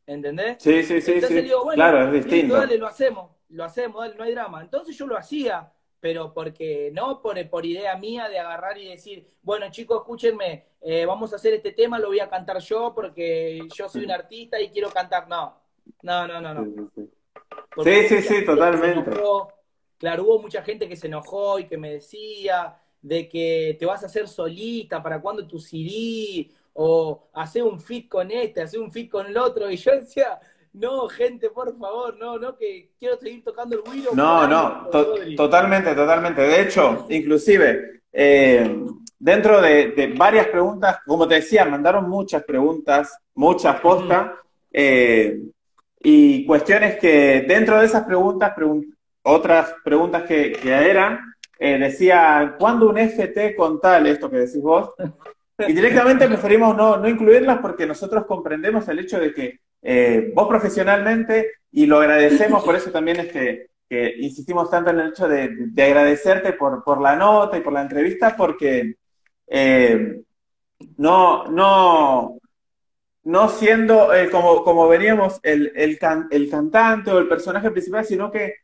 B: ¿Entendés?
A: Sí, sí, sí. sí. claro, es distinto.
B: dale, lo hacemos, lo hacemos, dale, no hay drama. Entonces yo lo hacía, pero porque no por, por idea mía de agarrar y decir, bueno, chicos, escúchenme, eh, vamos a hacer este tema, lo voy a cantar yo porque yo soy un artista y quiero cantar. No, no, no, no. no.
A: Sí, sí, sí, totalmente.
B: claro, hubo mucha gente que se enojó y que me decía de que te vas a hacer solita, ¿para cuándo tu CD? O hacer un fit con este, hacer un fit con el otro, y yo decía, no, gente, por favor, no, no, que quiero seguir tocando el Willow.
A: No, no, totalmente, totalmente. De hecho, inclusive, eh, dentro de, varias preguntas, como te decía, mandaron muchas preguntas, muchas postas, eh, y cuestiones que dentro de esas preguntas, otras preguntas que, eran, eh, decía, ¿cuándo un FT con tal, esto que decís vos? Y directamente preferimos no, no incluirlas porque nosotros comprendemos el hecho de que eh, vos profesionalmente, y lo agradecemos, por eso también es que, insistimos tanto en el hecho de, agradecerte por, por, la nota y por la entrevista, porque eh, no, no, no siendo eh, como, como veníamos el, el, el, cantante o el personaje principal, sino que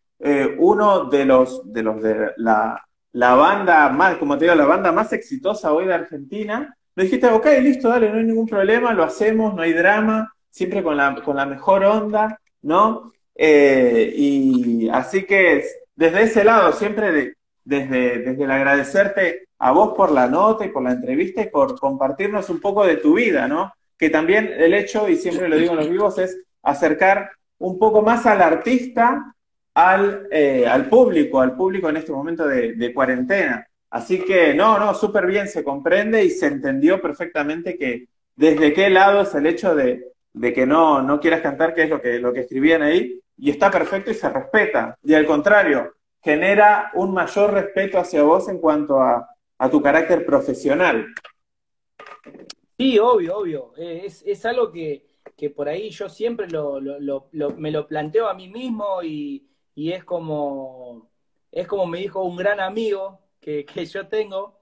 A: uno de los de los de la, la banda más, como te digo, la banda más exitosa hoy de Argentina, dijiste, ok, listo, dale, no hay ningún problema, lo hacemos, no hay drama, siempre con la, con la mejor onda, ¿no? Eh, y así que desde ese lado, siempre desde, desde el agradecerte a vos por la nota y por la entrevista y por compartirnos un poco de tu vida, ¿no? Que también el hecho, y siempre lo digo en los vivos, es acercar un poco más al artista al, eh, al público, al público en este momento de cuarentena. Así que no, no, súper bien, se comprende y se entendió perfectamente que desde qué lado es el hecho de, que no, no quieras cantar, que es lo que, lo que escribían ahí, y está perfecto y se respeta. Y al contrario, genera un mayor respeto hacia vos en cuanto a, tu carácter profesional.
B: Sí, obvio, obvio. Eh, es, algo que, por ahí yo siempre lo, me lo planteo a mí mismo y, es como es como me dijo un gran amigo que, yo tengo,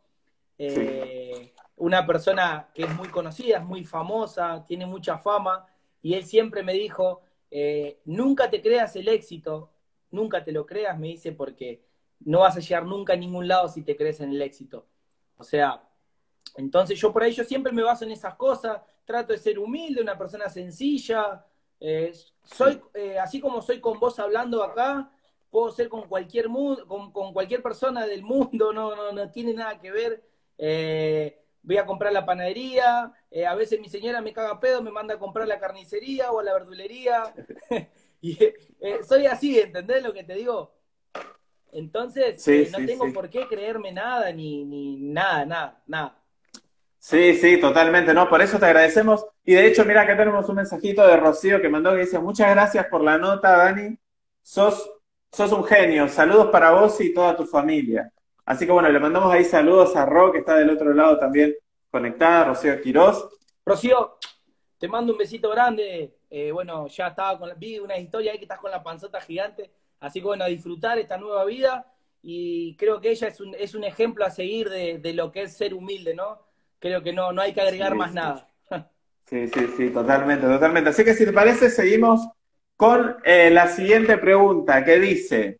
B: eh, una persona que es muy conocida, es muy famosa, tiene mucha fama, y él siempre me dijo, eh, nunca te creas el éxito, nunca te lo creas, me dice, porque no vas a llegar nunca a ningún lado si te crees en el éxito. O sea, entonces yo por ahí yo siempre me baso en esas cosas, trato de ser humilde, una persona sencilla, eh, soy, así como soy con vos hablando acá, puedo ser con cualquier, con, con cualquier persona del mundo, no, no, no tiene nada que ver. Eh, voy a comprar la panadería, eh, a veces mi señora me caga pedo, me manda a comprar la carnicería o a la verdulería. y eh, soy así, ¿entendés lo que te digo? Entonces, no tengo por qué creerme nada, ni, ni nada, nada, nada.
A: Sí, sí, totalmente, ¿no? Por eso te agradecemos. Y de hecho, mira, acá tenemos un mensajito de Rocío que mandó que dice, muchas gracias por la nota, Dani. Sos sos un genio. Saludos para vos y toda tu familia. Así que bueno, le mandamos ahí saludos a Ro, que está del otro lado también conectada, Rocío Quirós.
B: Rocío, te mando un besito grande. Eh, bueno, ya estaba con vi una historia ahí que estás con la panzota gigante. Así que bueno, a disfrutar esta nueva vida. Y creo que ella es un, es un ejemplo a seguir de, lo que es ser humilde, ¿no? Creo que no, no hay que agregar más nada.
A: Sí, sí, sí, totalmente, totalmente. Así que si te parece, seguimos con eh, la siguiente pregunta que dice,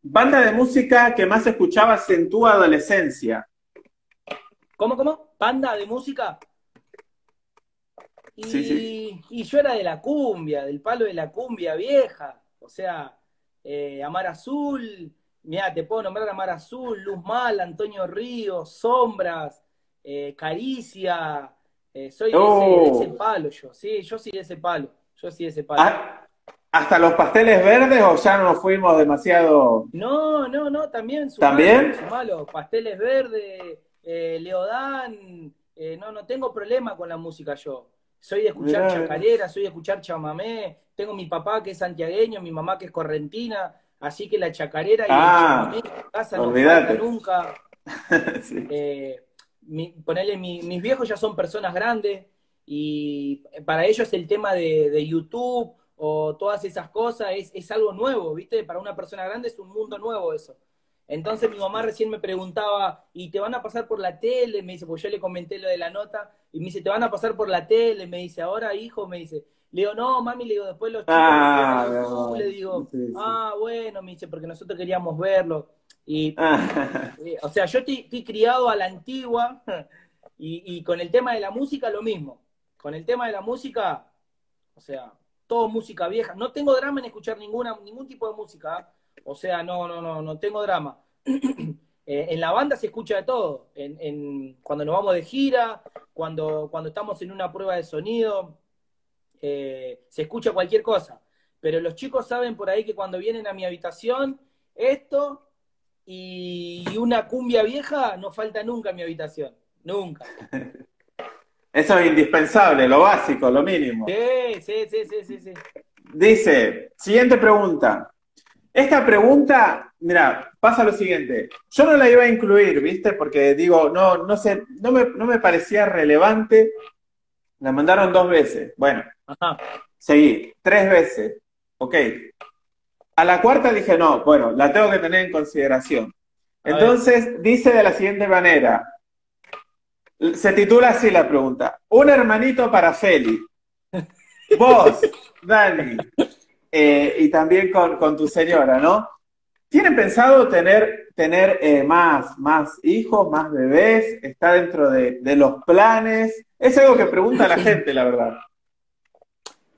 A: banda de música que más escuchabas en tu adolescencia.
B: ¿Cómo, cómo? ¿Banda de música? Y, y yo era de la cumbia, del palo de la cumbia vieja. O sea, eh, Amar Azul, mira, te puedo nombrar Amar Azul, Luz Mal, Antonio Ríos, Sombras, eh, Caricia. Soy de, ese, oh. palo yo, sí, yo sí de ese palo. Yo sí de ese palo. Ah,
A: ¿Hasta los pasteles verdes o ya nos fuimos demasiado?
B: No, no, no, también.
A: ¿También?
B: Sumalo, pasteles verdes, Leodán. no, no tengo problema con la música yo. Soy de escuchar chacarera, soy de escuchar chamamé, tengo mi papá que es santiagueño, mi mamá que es correntina, así que la chacarera y
A: ah, el chamamé
B: en casa no falta nunca. Eh, ponerle, mis viejos ya son personas grandes y para ellos el tema de, YouTube o todas esas cosas es, es, algo nuevo, ¿viste? Para una persona grande es un mundo nuevo eso. Entonces mi mamá recién me preguntaba, ¿y te van a pasar por la tele? Me dice, pues yo le comenté lo de la nota, y me dice, ¿te van a pasar por la tele? Me dice, ahora hijo, me dice. Le digo, no, mami, le digo, después los chicos, ah, le digo, ah, bueno, me dice, porque nosotros queríamos verlo. Y, ah. eh, o sea, yo estoy, criado a la antigua, y, y con el tema de la música lo mismo. Con el tema de la música, o sea, todo música vieja. No tengo drama en escuchar ninguna, ningún tipo de música, ¿ah? O sea, no, no, no, no tengo drama. Eh, en la banda se escucha de todo. En, cuando nos vamos de gira, cuando, cuando estamos en una prueba de sonido, eh, se escucha cualquier cosa. Pero los chicos saben por ahí que cuando vienen a mi habitación, esto y una cumbia vieja no falta nunca en mi habitación. Nunca.
A: Eso es indispensable, lo básico, lo mínimo.
B: Sí, sí, sí, sí, sí. sí.
A: Dice, siguiente pregunta. Esta pregunta, mira, pasa lo siguiente. Yo no la iba a incluir, ¿viste? Porque digo, no, no sé, no me, no me parecía relevante. La mandaron dos veces. Bueno, seguí, tres veces. Ok. A la cuarta dije, no, bueno, la tengo que tener en consideración. Entonces, dice de la siguiente manera. Se titula así la pregunta. Un hermanito para Feli. Vos, Dani, eh, y también con, tu señora, ¿no? ¿Tienen pensado tener, tener eh, más, más hijos, más bebés? ¿Está dentro de, los planes? Es algo que pregunta la gente, la verdad.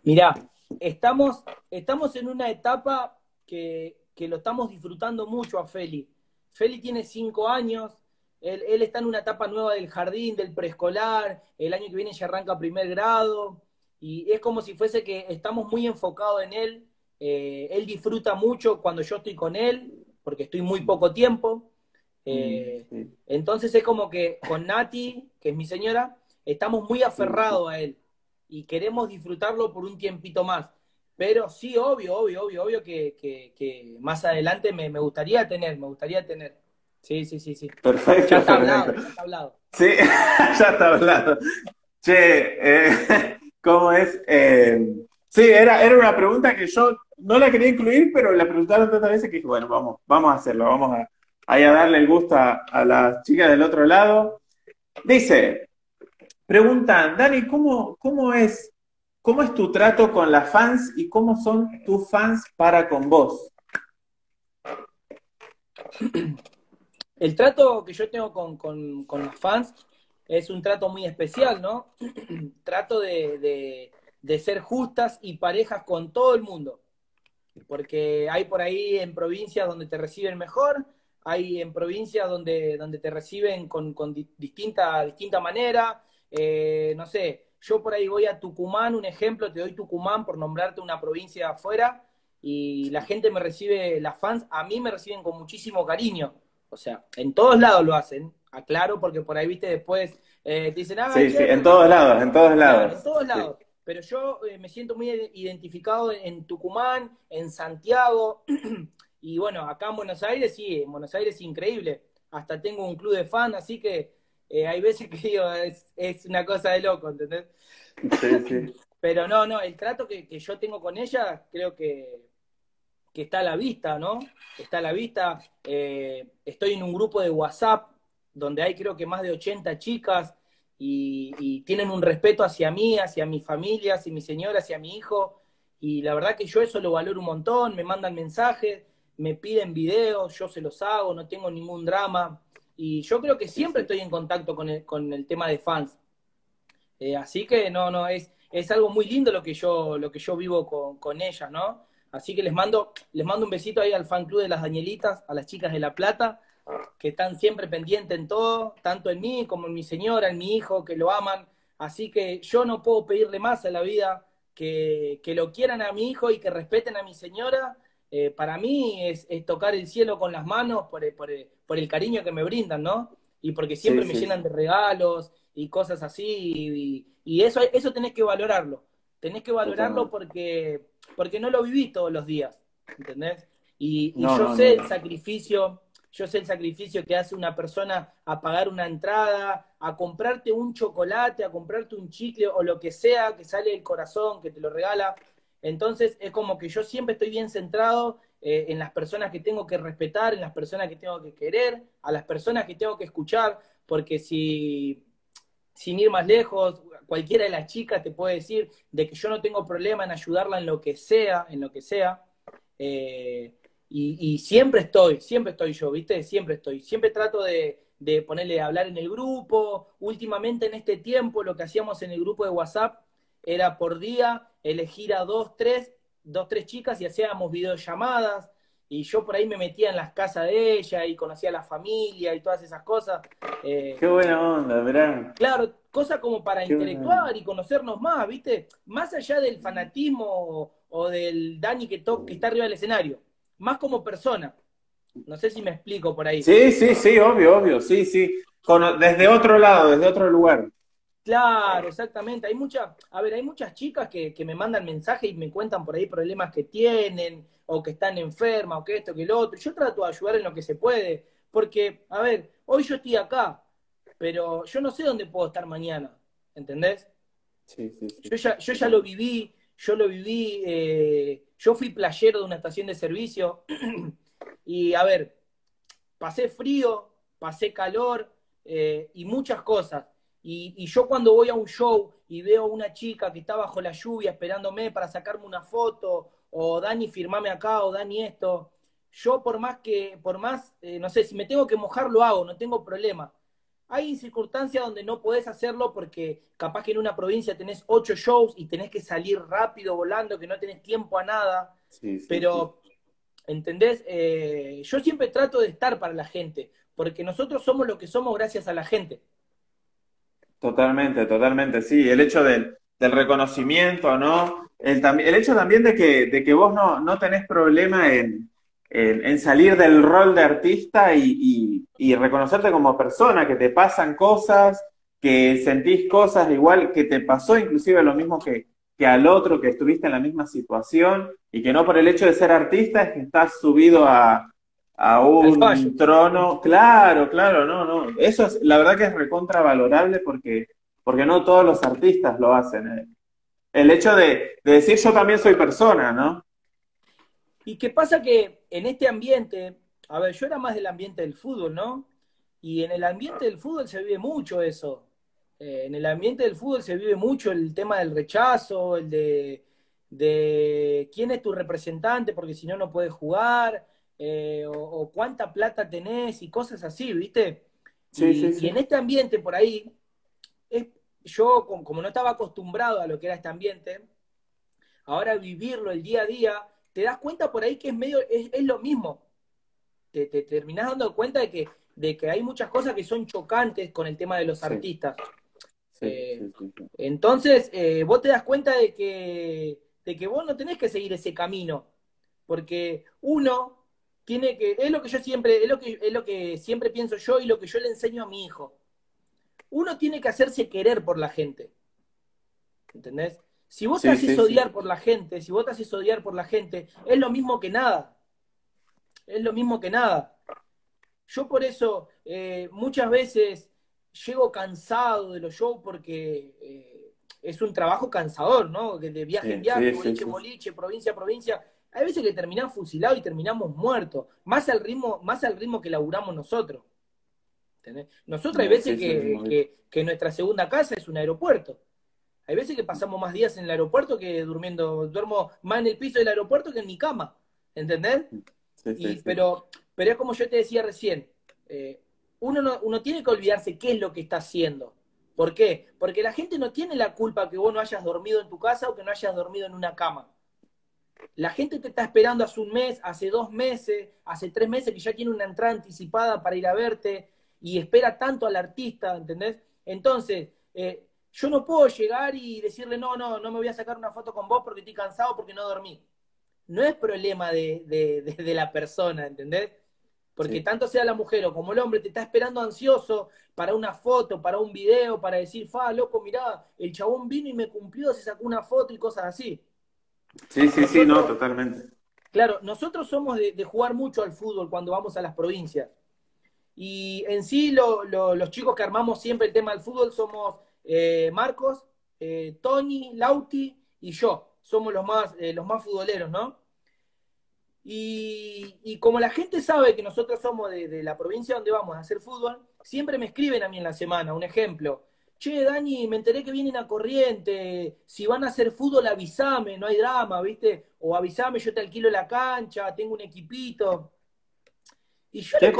B: Mirá, estamos, estamos en una etapa que, lo estamos disfrutando mucho a Feli. Feli tiene cinco años, él, él, está en una etapa nueva del jardín, del preescolar, el año que viene ya arranca primer grado, y es como si fuese que estamos muy enfocados en él, eh, él disfruta mucho cuando yo estoy con él, porque estoy muy poco tiempo. Eh, mm, entonces es como que con Nati, que es mi señora, estamos muy aferrados a él y queremos disfrutarlo por un tiempito más. Pero sí, obvio, obvio, obvio, obvio que, más adelante me, gustaría tener, me gustaría tener. Sí, sí, sí, sí.
A: Perfecto.
B: Ya está hablado, ya está hablado.
A: Sí, ya está hablado. Che, eh, ¿cómo es? sí, era, era una pregunta que yo no la quería incluir, pero la preguntaron tantas veces que dije, bueno, vamos, vamos a hacerlo, vamos a, a darle el gusto a, las chicas del otro lado. Dice, preguntan, Dani, ¿cómo, cómo, es, ¿cómo es tu trato con las fans y cómo son tus fans para con vos?
B: El trato que yo tengo con, con, los fans es un trato muy especial, ¿no? trato de, de ser justas y parejas con todo el mundo. Porque hay por ahí en provincias donde te reciben mejor, hay en provincias donde, donde te reciben con, distinta, distinta manera, eh, no sé, yo por ahí voy a Tucumán, un ejemplo, te doy Tucumán por nombrarte una provincia afuera, y la gente me recibe, las fans, a mí me reciben con muchísimo cariño, o sea, en todos lados lo hacen, aclaro, porque por ahí, viste, después eh, te dicen, ah,
A: sí, sí, en todos lados, en todos lados.
B: en todos lados pero yo eh, me siento muy identificado en Tucumán, en Santiago, y bueno, acá en Buenos Aires sí, en Buenos Aires es increíble, hasta tengo un club de fans, así que eh, hay veces que digo, es, una cosa de loco, ¿entendés? Sí, sí. Pero no, no, el trato que, yo tengo con ella creo que, que, está a la vista, ¿no? Está a la vista. Eh, estoy en un grupo de WhatsApp donde hay creo que más de 80 chicas y, tienen un respeto hacia mí, hacia mi familia, hacia mi señora, hacia mi hijo. Y la verdad que yo eso lo valoro un montón, me mandan mensajes, me piden videos, yo se los hago, no tengo ningún drama. Y yo creo que siempre estoy en contacto con el, con el tema de fans. Eh, así que no, no, es, es algo muy lindo lo que yo, lo que yo vivo con, con ellas, ¿no? Así que les mando, les mando un besito ahí al fan club de las Danielitas, a las chicas de La Plata, que están siempre pendientes en todo, tanto en mí como en mi señora, en mi hijo, que lo aman. Así que yo no puedo pedirle más a la vida que, que lo quieran a mi hijo y que respeten a mi señora. Eh, para mí es, tocar el cielo con las manos por, por, por, el cariño que me brindan, ¿no? Y porque siempre me llenan de regalos y cosas así. Y, eso, eso tenés que valorarlo. Tenés que valorarlo porque, porque no lo viví todos los días, ¿entendés? Y, yo sé el sacrificio yo sé el sacrificio que hace una persona a pagar una entrada, a comprarte un chocolate, a comprarte un chicle o lo que sea que sale del corazón, que te lo regala. Entonces es como que yo siempre estoy bien centrado eh, en las personas que tengo que respetar, en las personas que tengo que querer, a las personas que tengo que escuchar, porque si, sin ir más lejos, cualquiera de las chicas te puede decir de que yo no tengo problema en ayudarla en lo que sea, en lo que sea. Eh, y, siempre estoy, siempre estoy yo, ¿viste? Siempre estoy. Siempre trato de, de ponerle a hablar en el grupo. Últimamente en este tiempo lo que hacíamos en el grupo de WhatsApp era por día elegir a dos, tres, dos, tres chicas y hacíamos videollamadas. Y yo por ahí me metía en las casas de ella y conocía a la familia y todas esas cosas.
A: Eh, Qué buena onda, verán.
B: Claro, cosas como para intelectuar y conocernos más, ¿viste? Más allá del fanatismo o, del Dani que, que está arriba del escenario más como persona. No sé si me explico por ahí.
A: Sí, sí, sí, obvio, obvio, sí, sí. desde otro lado, desde otro lugar.
B: Claro, exactamente. Hay mucha, a ver, hay muchas chicas que, me mandan mensajes y me cuentan por ahí problemas que tienen, o que están enfermas, o que esto, que lo otro. Yo trato de ayudar en lo que se puede, porque, a ver, hoy yo estoy acá, pero yo no sé dónde puedo estar mañana, ¿entendés? Sí, sí, sí. Yo ya, yo ya lo viví, yo lo viví, eh, yo fui playero de una estación de servicio y, a ver, pasé frío, pasé calor eh, y muchas cosas. Y, yo cuando voy a un show y veo a una chica que está bajo la lluvia esperándome para sacarme una foto, o Dani, firmame acá, o Dani esto, yo por más que, por más, eh, no sé, si me tengo que mojar, lo hago, no tengo problema. Hay circunstancias donde no podés hacerlo porque capaz que en una provincia tenés ocho shows y tenés que salir rápido volando, que no tenés tiempo a nada. pero, ¿entendés? Eh, yo siempre trato de estar para la gente, porque nosotros somos lo que somos gracias a la gente.
A: Totalmente, totalmente, sí. El hecho del, reconocimiento, ¿no? El, el hecho también de que, de que vos no, no tenés problema en, en, salir del rol de artista y, reconocerte como persona, que te pasan cosas, que sentís cosas igual, que te pasó inclusive lo mismo que, que al otro, que estuviste en la misma situación, y que no por el hecho de ser artista es que estás subido a, un trono. Claro, claro, no, no. Eso es, la verdad que es recontravalorable porque, porque no todos los artistas lo hacen. El hecho de, de decir yo también soy persona, ¿no?
B: Y qué pasa que en este ambiente, a ver, yo era más del ambiente del fútbol, ¿no? Y en el ambiente del fútbol se vive mucho eso. Eh, en el ambiente del fútbol se vive mucho el tema del rechazo, el de, de quién es tu representante, porque si no, no puedes jugar, eh, o, cuánta plata tenés y cosas así, ¿viste? Sí, y, sí, sí. y en este ambiente por ahí, es, yo como no estaba acostumbrado a lo que era este ambiente, ahora vivirlo el día a día, te das cuenta por ahí que es medio, es, lo mismo. Te, te, terminás dando cuenta de que, de que hay muchas cosas que son chocantes con el tema de los artistas. Eh, entonces, eh, vos te das cuenta de que, de que vos no tenés que seguir ese camino. Porque uno tiene que, es lo que yo siempre, es lo que, es lo que siempre pienso yo y lo que yo le enseño a mi hijo. Uno tiene que hacerse querer por la gente. ¿Entendés? Si vos te haces odiar por la gente, si vos te haces odiar por la gente, es lo mismo que nada. Es lo mismo que nada. Yo por eso eh, muchas veces llego cansado de los shows porque eh, es un trabajo cansador, ¿no? De, viaje en viaje, boliche, boliche, provincia a provincia. Hay veces que terminamos fusilados y terminamos muertos, más al ritmo, más al ritmo que laburamos nosotros. Nosotros hay veces que, que, nuestra segunda casa es un aeropuerto. Hay veces que pasamos más días en el aeropuerto que durmiendo, duermo más en el piso del aeropuerto que en mi cama, ¿entendés? pero, pero es como yo te decía recién, eh, uno, no, uno tiene que olvidarse qué es lo que está haciendo. ¿Por qué? Porque la gente no tiene la culpa que vos no hayas dormido en tu casa o que no hayas dormido en una cama. La gente te está esperando hace un mes, hace dos meses, hace tres meses que ya tiene una entrada anticipada para ir a verte y espera tanto al artista, ¿entendés? Entonces, eh, yo no puedo llegar y decirle, no, no, no me voy a sacar una foto con vos porque estoy cansado, porque no dormí. No es problema de, la persona, ¿entendés? Porque tanto sea la mujer o como el hombre te está esperando ansioso para una foto, para un video, para decir, fa, loco, mirá, el chabón vino y me cumplió, se sacó una foto y cosas así.
A: Sí, sí, sí, no, totalmente.
B: Claro, nosotros somos de, jugar mucho al fútbol cuando vamos a las provincias. Y en sí, los chicos que armamos siempre el tema del fútbol somos eh, Marcos, eh, Tony, Lauti y yo. Somos los más, eh, los más futboleros, ¿no? Y, como la gente sabe que nosotros somos de, de, la provincia donde vamos a hacer fútbol, siempre me escriben a mí en la semana, un ejemplo. Che, Dani, me enteré que vienen a corriente, si van a hacer fútbol avísame, no hay drama, ¿viste? O avísame, yo te alquilo la cancha, tengo un equipito. Y yo le,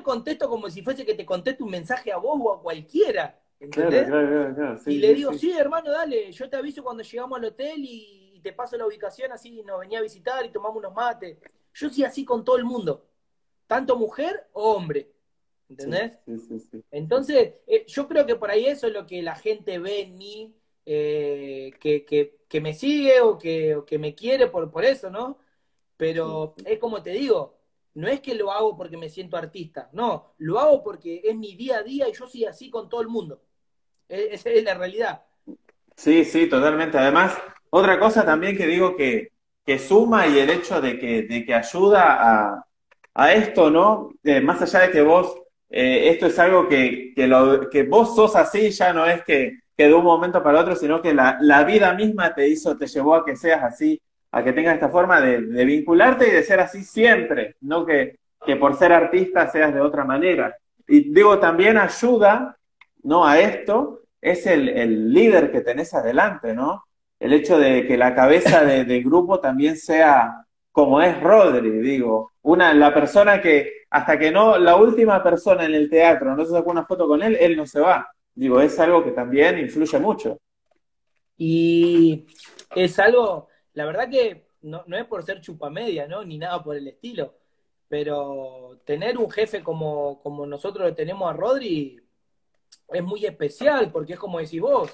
B: contesto como, si fuese que te conteste un mensaje a vos o a cualquiera. ¿entendés? y le digo, sí. hermano, dale, yo te aviso cuando llegamos al hotel y, te paso la ubicación, así nos venía a visitar y tomamos unos mates. Yo soy así con todo el mundo, tanto mujer o hombre. ¿Entendés? Entonces, eh, yo creo que por ahí eso es lo que la gente ve en mí, eh, que, que, me sigue o que, o que me quiere por, por eso, ¿no? Pero es como te digo, no es que lo hago porque me siento artista, no, lo hago porque es mi día a día y yo soy así con todo el mundo. E-, esa es la realidad.
A: Sí, sí, totalmente. Además, otra cosa también que digo que, que suma y el hecho de que, de que ayuda a, esto, ¿no? Eh, más allá de que vos, eh, esto es algo que, que, vos sos así, ya no es que, que de un momento para otro, sino que la, la vida misma te hizo, te llevó a que seas así a que tengas esta forma de, vincularte y de ser así siempre, no que, que, por ser artista seas de otra manera. Y digo, también ayuda, ¿no? A esto, es el, líder que tenés adelante, ¿no? El hecho de que la cabeza de, del grupo también sea como es Rodri, digo, una, la persona que hasta que no, la última persona en el teatro no se sacó una foto con él, él no se va. Digo, es algo que también influye mucho.
B: Y es algo, la verdad que no, es por ser chupamedia, ¿no? Ni nada por el estilo. Pero tener un jefe como, como nosotros tenemos a Rodri es muy especial, porque es como decís vos,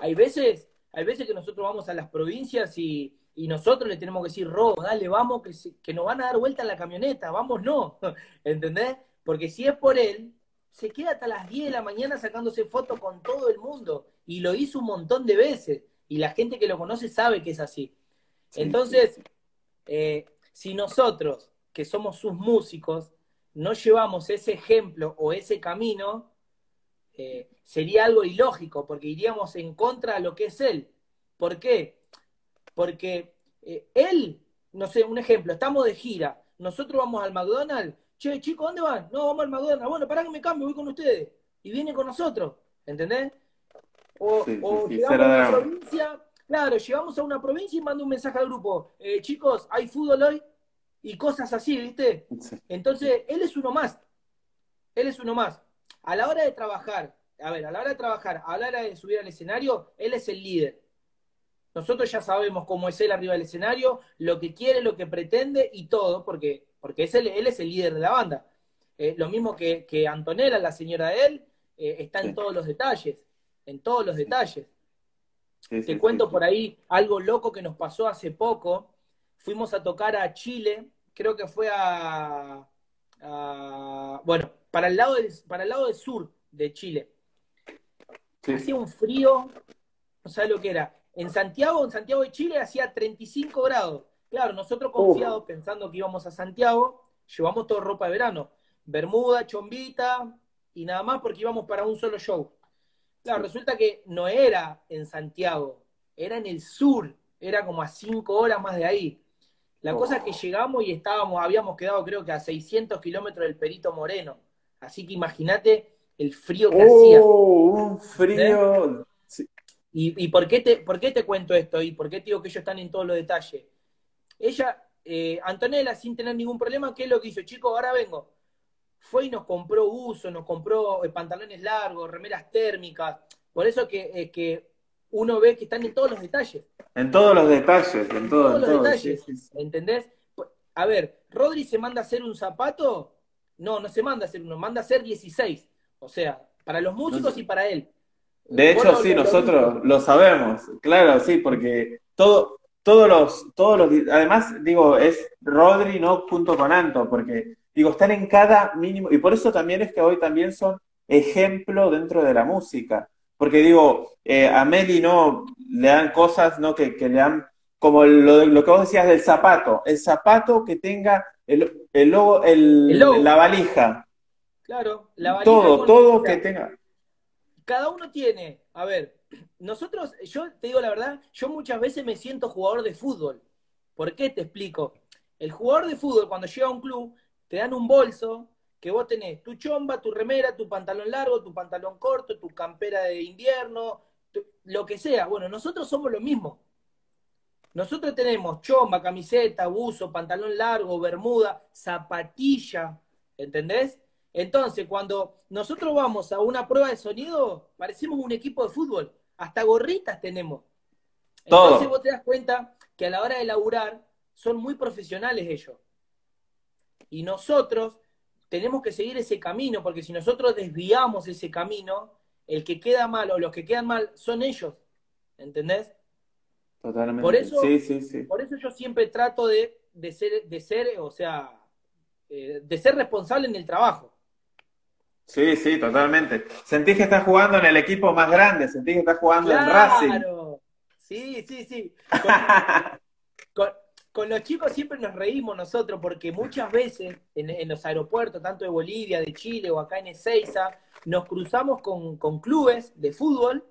B: hay veces, hay veces que nosotros vamos a las provincias y, nosotros le tenemos que decir, Rod, dale, vamos, que, que nos van a dar vuelta en la camioneta, vamos, no, ¿entendés? Porque si es por él, se queda hasta las 10 de la mañana sacándose fotos con todo el mundo, y lo hizo un montón de veces, y la gente que lo conoce sabe que es así. Entonces, eh, si nosotros, que somos sus músicos, no llevamos ese ejemplo o ese camino, eh, sería algo ilógico, porque iríamos en contra de lo que es él. ¿Por qué? Porque eh, él, no sé, un ejemplo, estamos de gira, nosotros vamos al McDonald's, che, chicos, ¿dónde van? No, vamos al McDonald's, bueno, para que me cambio, voy con ustedes. Y viene con nosotros, ¿entendés? O, llegamos a la provincia Claro, llegamos a una provincia y mando un mensaje al grupo, eh, chicos, hay fútbol hoy y cosas así, ¿viste? Entonces, él es uno más. Él es uno más. A la hora de trabajar, a ver, a la hora de trabajar, a la hora de subir al escenario, él es el líder. Nosotros ya sabemos cómo es él arriba del escenario, lo que quiere, lo que pretende y todo, porque, porque es él es el líder de la banda. Eh, lo mismo que, que, Antonella, la señora de él, eh, está en todos los detalles, en todos los detalles. Te cuento por ahí algo loco que nos pasó hace poco. Fuimos a tocar a Chile, creo que fue a, bueno, para el lado del, para el lado del sur de Chile. Hacía un frío, no sabes lo que era. En Santiago, en Santiago de Chile, hacía 35 grados. Claro, nosotros confiados, pensando que íbamos a Santiago, llevamos toda ropa de verano. bermuda, chombita y nada más porque íbamos para un solo show. Claro, resulta que no era en Santiago, era en el sur, era como a cinco horas más de ahí. La cosa es que llegamos y estábamos, habíamos quedado creo que a 600 kilómetros del Perito Moreno. Así que imagínate el frío que hacía.
A: ¡Oh! Un frío.
B: ¿Y, y por, qué te, por qué te cuento esto? ¿Y por qué te digo que ellos están en todos los detalles? Ella, eh, Antonella, sin tener ningún problema, ¿qué es lo que hizo? Chicos, ahora vengo. Fue y nos compró uso, nos compró eh, pantalones largos, remeras térmicas. Por eso que, eh, que uno ve que están en todos los detalles.
A: En todos los detalles, en todo,
B: todos
A: en
B: los
A: todo,
B: detalles.
A: sí.
B: ¿Entendés? A ver, Rodri se manda a hacer un zapato. No, no se manda a hacer uno, manda a hacer 16. O sea, para los músicos
A: sé.
B: y para él.
A: De hecho, sí,
B: lo
A: nosotros lo sabemos, claro, sí, porque todo, todos los, todos los, además, digo, es Rodri, no junto con Anto, porque, digo, están en cada mínimo, y por eso también es que hoy también son ejemplo dentro de la música, porque digo, eh, a Meli no le dan cosas, ¿no? Que, que le dan, como lo, de- lo que vos decías del zapato, el zapato que tenga el, el logo, el,
B: El logo.
A: la valija,
B: Claro, la valija
A: todo, todo que tenga.
B: Cada uno tiene, a ver, nosotros, yo te digo la verdad, yo muchas veces me siento jugador de fútbol. ¿Por qué? Te explico. El jugador de fútbol, cuando llega a un club, te dan un bolso que vos tenés tu chomba, tu remera, tu pantalón largo, tu pantalón corto, tu campera de invierno, lo que sea. Bueno, nosotros somos lo mismo. Nosotros tenemos chomba, camiseta, buzo, pantalón largo, bermuda, zapatilla, ¿entendés? Entonces, cuando nosotros vamos a una prueba de sonido, parecemos un equipo de fútbol. Hasta gorritas tenemos.
A: Todo.
B: Entonces vos te das cuenta que a la hora de laburar son muy profesionales ellos. Y nosotros tenemos que seguir ese camino, porque si nosotros desviamos ese camino, el que queda mal o los que quedan mal son ellos. ¿Entendés?
A: Totalmente.
B: Por eso-
A: Sí, sí, sí.
B: Por eso yo siempre trato de, de ser, de ser, o sea, eh, de ser responsable en el trabajo.
A: Sí, sí, totalmente. Sentís que estás jugando en el equipo más grande, sentís que estás jugando en Racing.
B: Claro. Sí, sí, sí. Con, con- con los chicos siempre nos reímos nosotros, porque muchas veces en, en los aeropuertos, tanto de Bolivia, de Chile o acá en Ezeiza, nos cruzamos con, con clubes de fútbol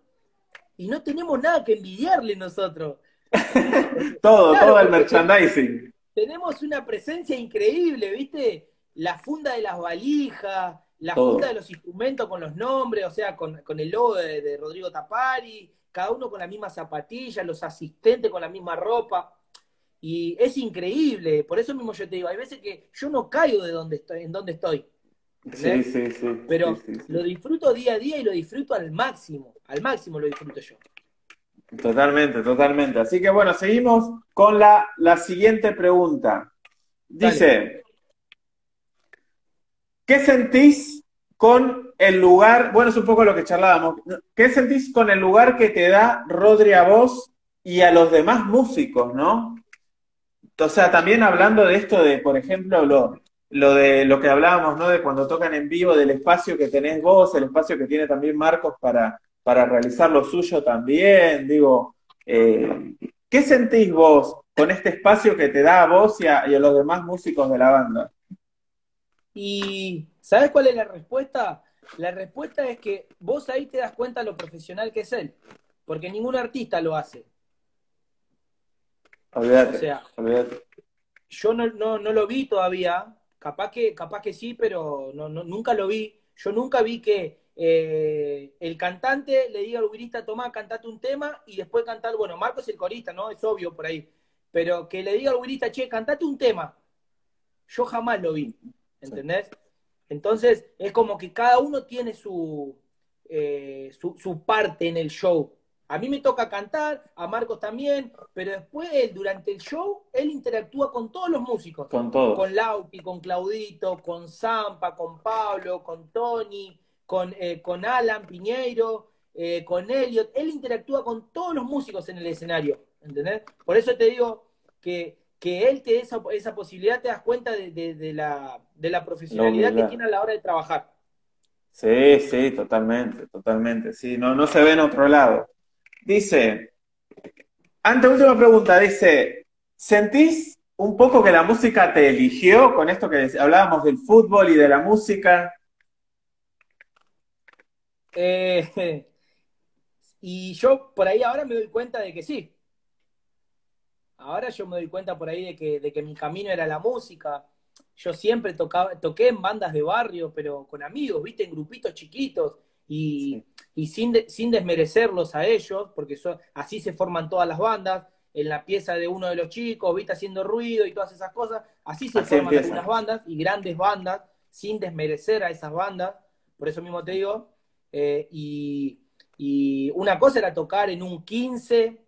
B: y no tenemos nada que envidiarle nosotros.
A: Todo,
B: Claro,
A: todo el merchandising.
B: tenemos una presencia increíble, ¿viste? La funda de las valijas, la
A: Todo.
B: funda de los instrumentos con los nombres, o sea, con, con el logo de, de Rodrigo Tapari, cada uno con la misma zapatilla, los asistentes con la misma ropa. Y es increíble, por eso mismo yo te digo, hay veces que yo no caigo de donde estoy, en donde estoy,
A: Sí, sí, sí.
B: pero
A: sí, sí, sí.
B: lo disfruto día a día y lo disfruto al máximo, al máximo lo disfruto yo.
A: Totalmente, totalmente. Así que bueno, seguimos con la, la siguiente pregunta. Dice, ¿qué sentís con el lugar? Bueno, es un poco lo que charlábamos. ¿Qué sentís con el lugar que te da Rodri a vos y a los demás músicos, no? O sea, también hablando de esto de, por ejemplo, lo, lo de lo que hablábamos, ¿no? De cuando tocan en vivo, del espacio que tenés vos, el espacio que tiene también Marcos para, para realizar lo suyo también. Digo, eh, ¿qué sentís vos con este espacio que te da a vos y a, y a los demás músicos de la banda?
B: Y ¿sabes cuál es la respuesta? La respuesta es que vos ahí te das cuenta lo profesional que es él, porque ningún artista lo hace.
A: Olvídate,
B: O sea,
A: olvídate.
B: Yo no, no, no lo vi todavía, capaz que, capaz que sí, pero no, no- nunca lo vi. Yo nunca vi que eh, el cantante le diga al guirista, toma, cantate un tema y después cantar, bueno, Marcos es el corista, ¿no? Es obvio por ahí. Pero que le diga al guirista, che, cantate un tema. Yo jamás lo vi, ¿entendés? Entonces, es como que cada uno tiene su, eh, su, su parte en el show. A mí me toca cantar, a Marcos también, pero después él, durante el show, él interactúa con todos los músicos.
A: Con todos.
B: Con Lauti, con Claudito, con Zampa, con Pablo, con Tony, con, eh, con Alan Piñeiro, eh, con Elliot. Él interactúa con todos los músicos en el escenario, ¿entendés? Por eso te digo que, que él te dé esa, esa posibilidad, te das cuenta de, de- de la, de la profesionalidad que tiene a la hora de trabajar.
A: Sí, sí, totalmente, totalmente. Sí, no, no se ve en otro lado. Dice, ante última pregunta, dice, ¿sentís un poco que la música te eligió con esto que hablábamos del fútbol y de la música?
B: Eh, y yo por ahí ahora me doy cuenta de que sí. Ahora yo me doy cuenta por ahí de que, de que mi camino era la música. Yo siempre tocaba, toqué en bandas de barrio, pero con amigos, viste, en grupitos chiquitos y, sin, sin desmerecerlos a ellos, porque así se forman todas las bandas en la pieza de uno de los chicos, viste, haciendo ruido y todas esas cosas. Así se forman algunas bandas y grandes bandas, sin desmerecer a esas bandas, por eso mismo te digo. Eh, y, una cosa era tocar en un 15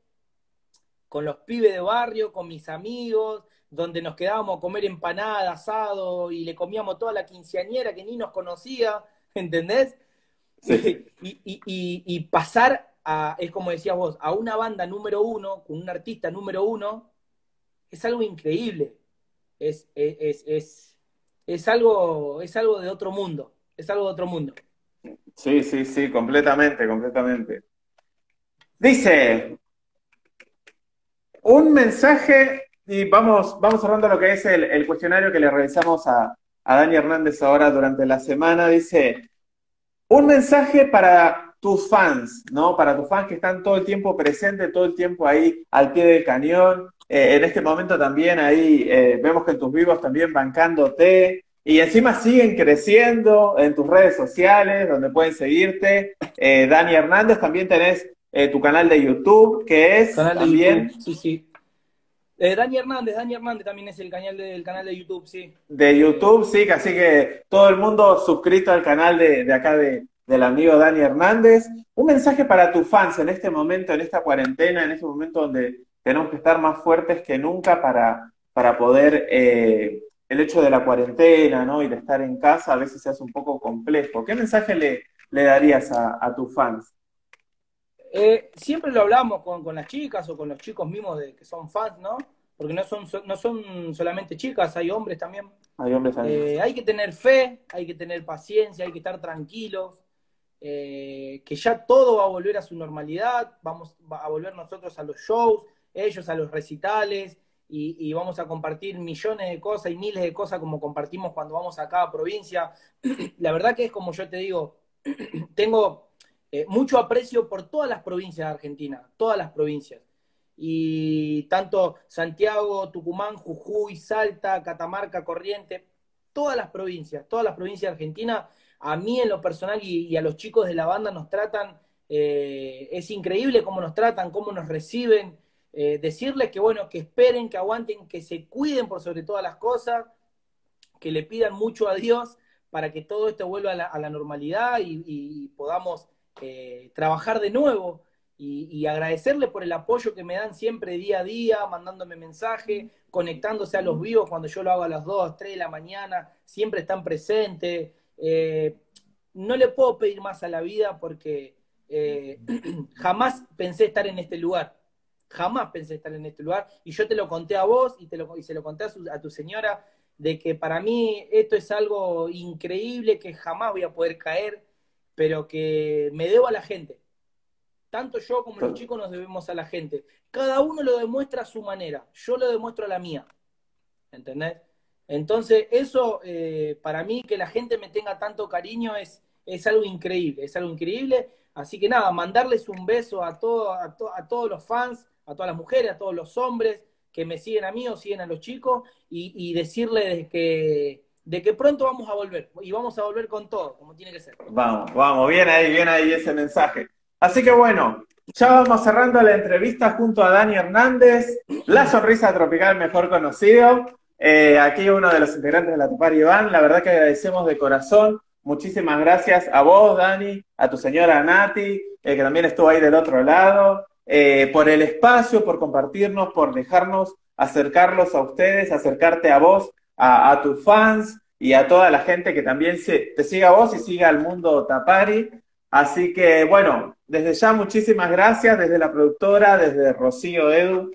B: con los pibes de barrio, con mis amigos, donde nos quedábamos a comer empanada, asado, y le comíamos toda la quinceañera que ni nos conocía, ¿entendés? y, pasar es como decías vos, a una banda número uno, con un artista número uno, es algo increíble. Es, es, es, es, algo, es algo de otro mundo. Es algo de otro mundo.
A: Sí, sí, sí, completamente, completamente. Dice, un mensaje, y vamos, vamos cerrando lo que es el, cuestionario que le realizamos a, a Dani Hernández ahora durante la semana. Dice, un mensaje para tus fans, ¿no? Para tus fans que están todo el tiempo presentes, todo el tiempo ahí al pie del cañón. Eh, en este momento también ahí eh, vemos que en tus vivos también bancándote. Y encima siguen creciendo en tus redes sociales, donde pueden seguirte. Eh, Dani Hernández, también tenés tu canal de YouTube, que es también...
B: sí, sí. Dani Hernández, Dani Hernández también es el canal, del canal de YouTube, sí.
A: De YouTube, sí, así que todo el mundo suscrito al canal de, de acá de, del amigo Dani Hernández. Un mensaje para tus fans en este momento, en esta cuarentena, en este momento donde tenemos que estar más fuertes que nunca para, para poder, eh, el hecho de la cuarentena ¿no? y de estar en casa a veces se hace un poco complejo. ¿Qué mensaje le, le darías a, tus fans?
B: Eh, siempre lo hablamos con, con, las chicas o con los chicos mismos de, que son fans, ¿no? Porque no son, no son solamente chicas, hay hombres también.
A: Hay hombres también.
B: Eh, hay que tener fe, hay que tener paciencia, hay que estar tranquilos. Eh, que ya todo va a volver a su normalidad, vamos a volver nosotros a los shows, ellos a los recitales, y, vamos a compartir millones de cosas y miles de cosas como compartimos cuando vamos a cada provincia. La verdad que es como yo te digo, tengo eh, mucho aprecio por todas las provincias de Argentina, todas las provincias. Y tanto Santiago, Tucumán, Jujuy, Salta, Catamarca, Corriente, todas las provincias, todas las provincias de Argentina a mí en lo personal y, a los chicos de la banda nos tratan, eh, es increíble cómo nos tratan, cómo nos reciben, eh, decirles que bueno, que esperen, que aguanten, que se cuiden por sobre todas las cosas, que le pidan mucho a Dios para que todo esto vuelva a la, normalidad y, podamos eh, trabajar de nuevo. Y, agradecerles por el apoyo que me dan siempre día a día, mandándome mensajes, conectándose a los vivos cuando yo lo hago a las 2, 3 de la mañana, siempre están presentes. Eh, no le puedo pedir más a la vida porque eh, jamás pensé estar en este lugar. Jamás pensé estar en este lugar. Y yo te lo conté a vos y, te lo, y se lo conté a, tu señora, de que para mí esto es algo increíble que jamás voy a poder caer, pero que me debo a la gente. Tanto yo como los chicos nos debemos a la gente. Cada uno lo demuestra a su manera. Yo lo demuestro a la mía. ¿Entendés? Entonces, eso eh, para mí, que la gente me tenga tanto cariño es, es algo increíble, es algo increíble. Así que nada, mandarles un beso a, todo, a, todos los fans, a todas las mujeres, a todos los hombres que me siguen a mí o siguen a los chicos y, decirles que, de que pronto vamos a volver y vamos a volver con todo, como tiene que ser.
A: Vamos, vamos, bien ahí, bien ahí ese mensaje. Así que bueno, ya vamos cerrando la entrevista junto a Dani Hernández, la sonrisa tropical mejor conocido. Eh, aquí uno de los integrantes de la Tupar Iván, la verdad que agradecemos de corazón. Muchísimas gracias a vos, Dani, a tu señora Nati, eh, que también estuvo ahí del otro lado, eh, por el espacio, por compartirnos, por dejarnos acercarlos a ustedes, acercarte a vos, a, tus fans y a toda la gente que también se, te siga a vos y siga al mundo Tapari. Así que, bueno, desde ya muchísimas gracias, desde la productora, desde Rocío Edu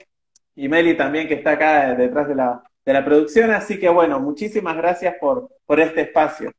A: y Meli también que está acá detrás de la, de la producción. Así que bueno, muchísimas gracias por, por este espacio.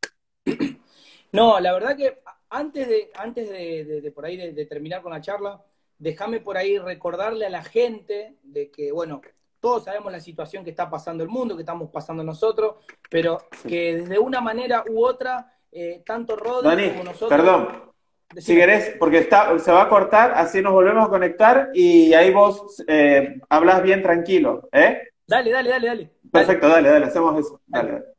B: No, la verdad que antes de, antes de, por ahí de, terminar con la charla, déjame por ahí recordarle a la gente de que, bueno, todos sabemos la situación que está pasando el mundo, que estamos pasando nosotros, pero que desde una manera u otra, eh, tanto Rodri como nosotros...
A: Perdón, si querés, porque está, se va a cortar, así nos volvemos a conectar y ahí vos eh, hablas bien tranquilo, ¿eh?
B: Dale, dale, dale, dale.
A: Perfecto, dale, dale, hacemos eso. dale.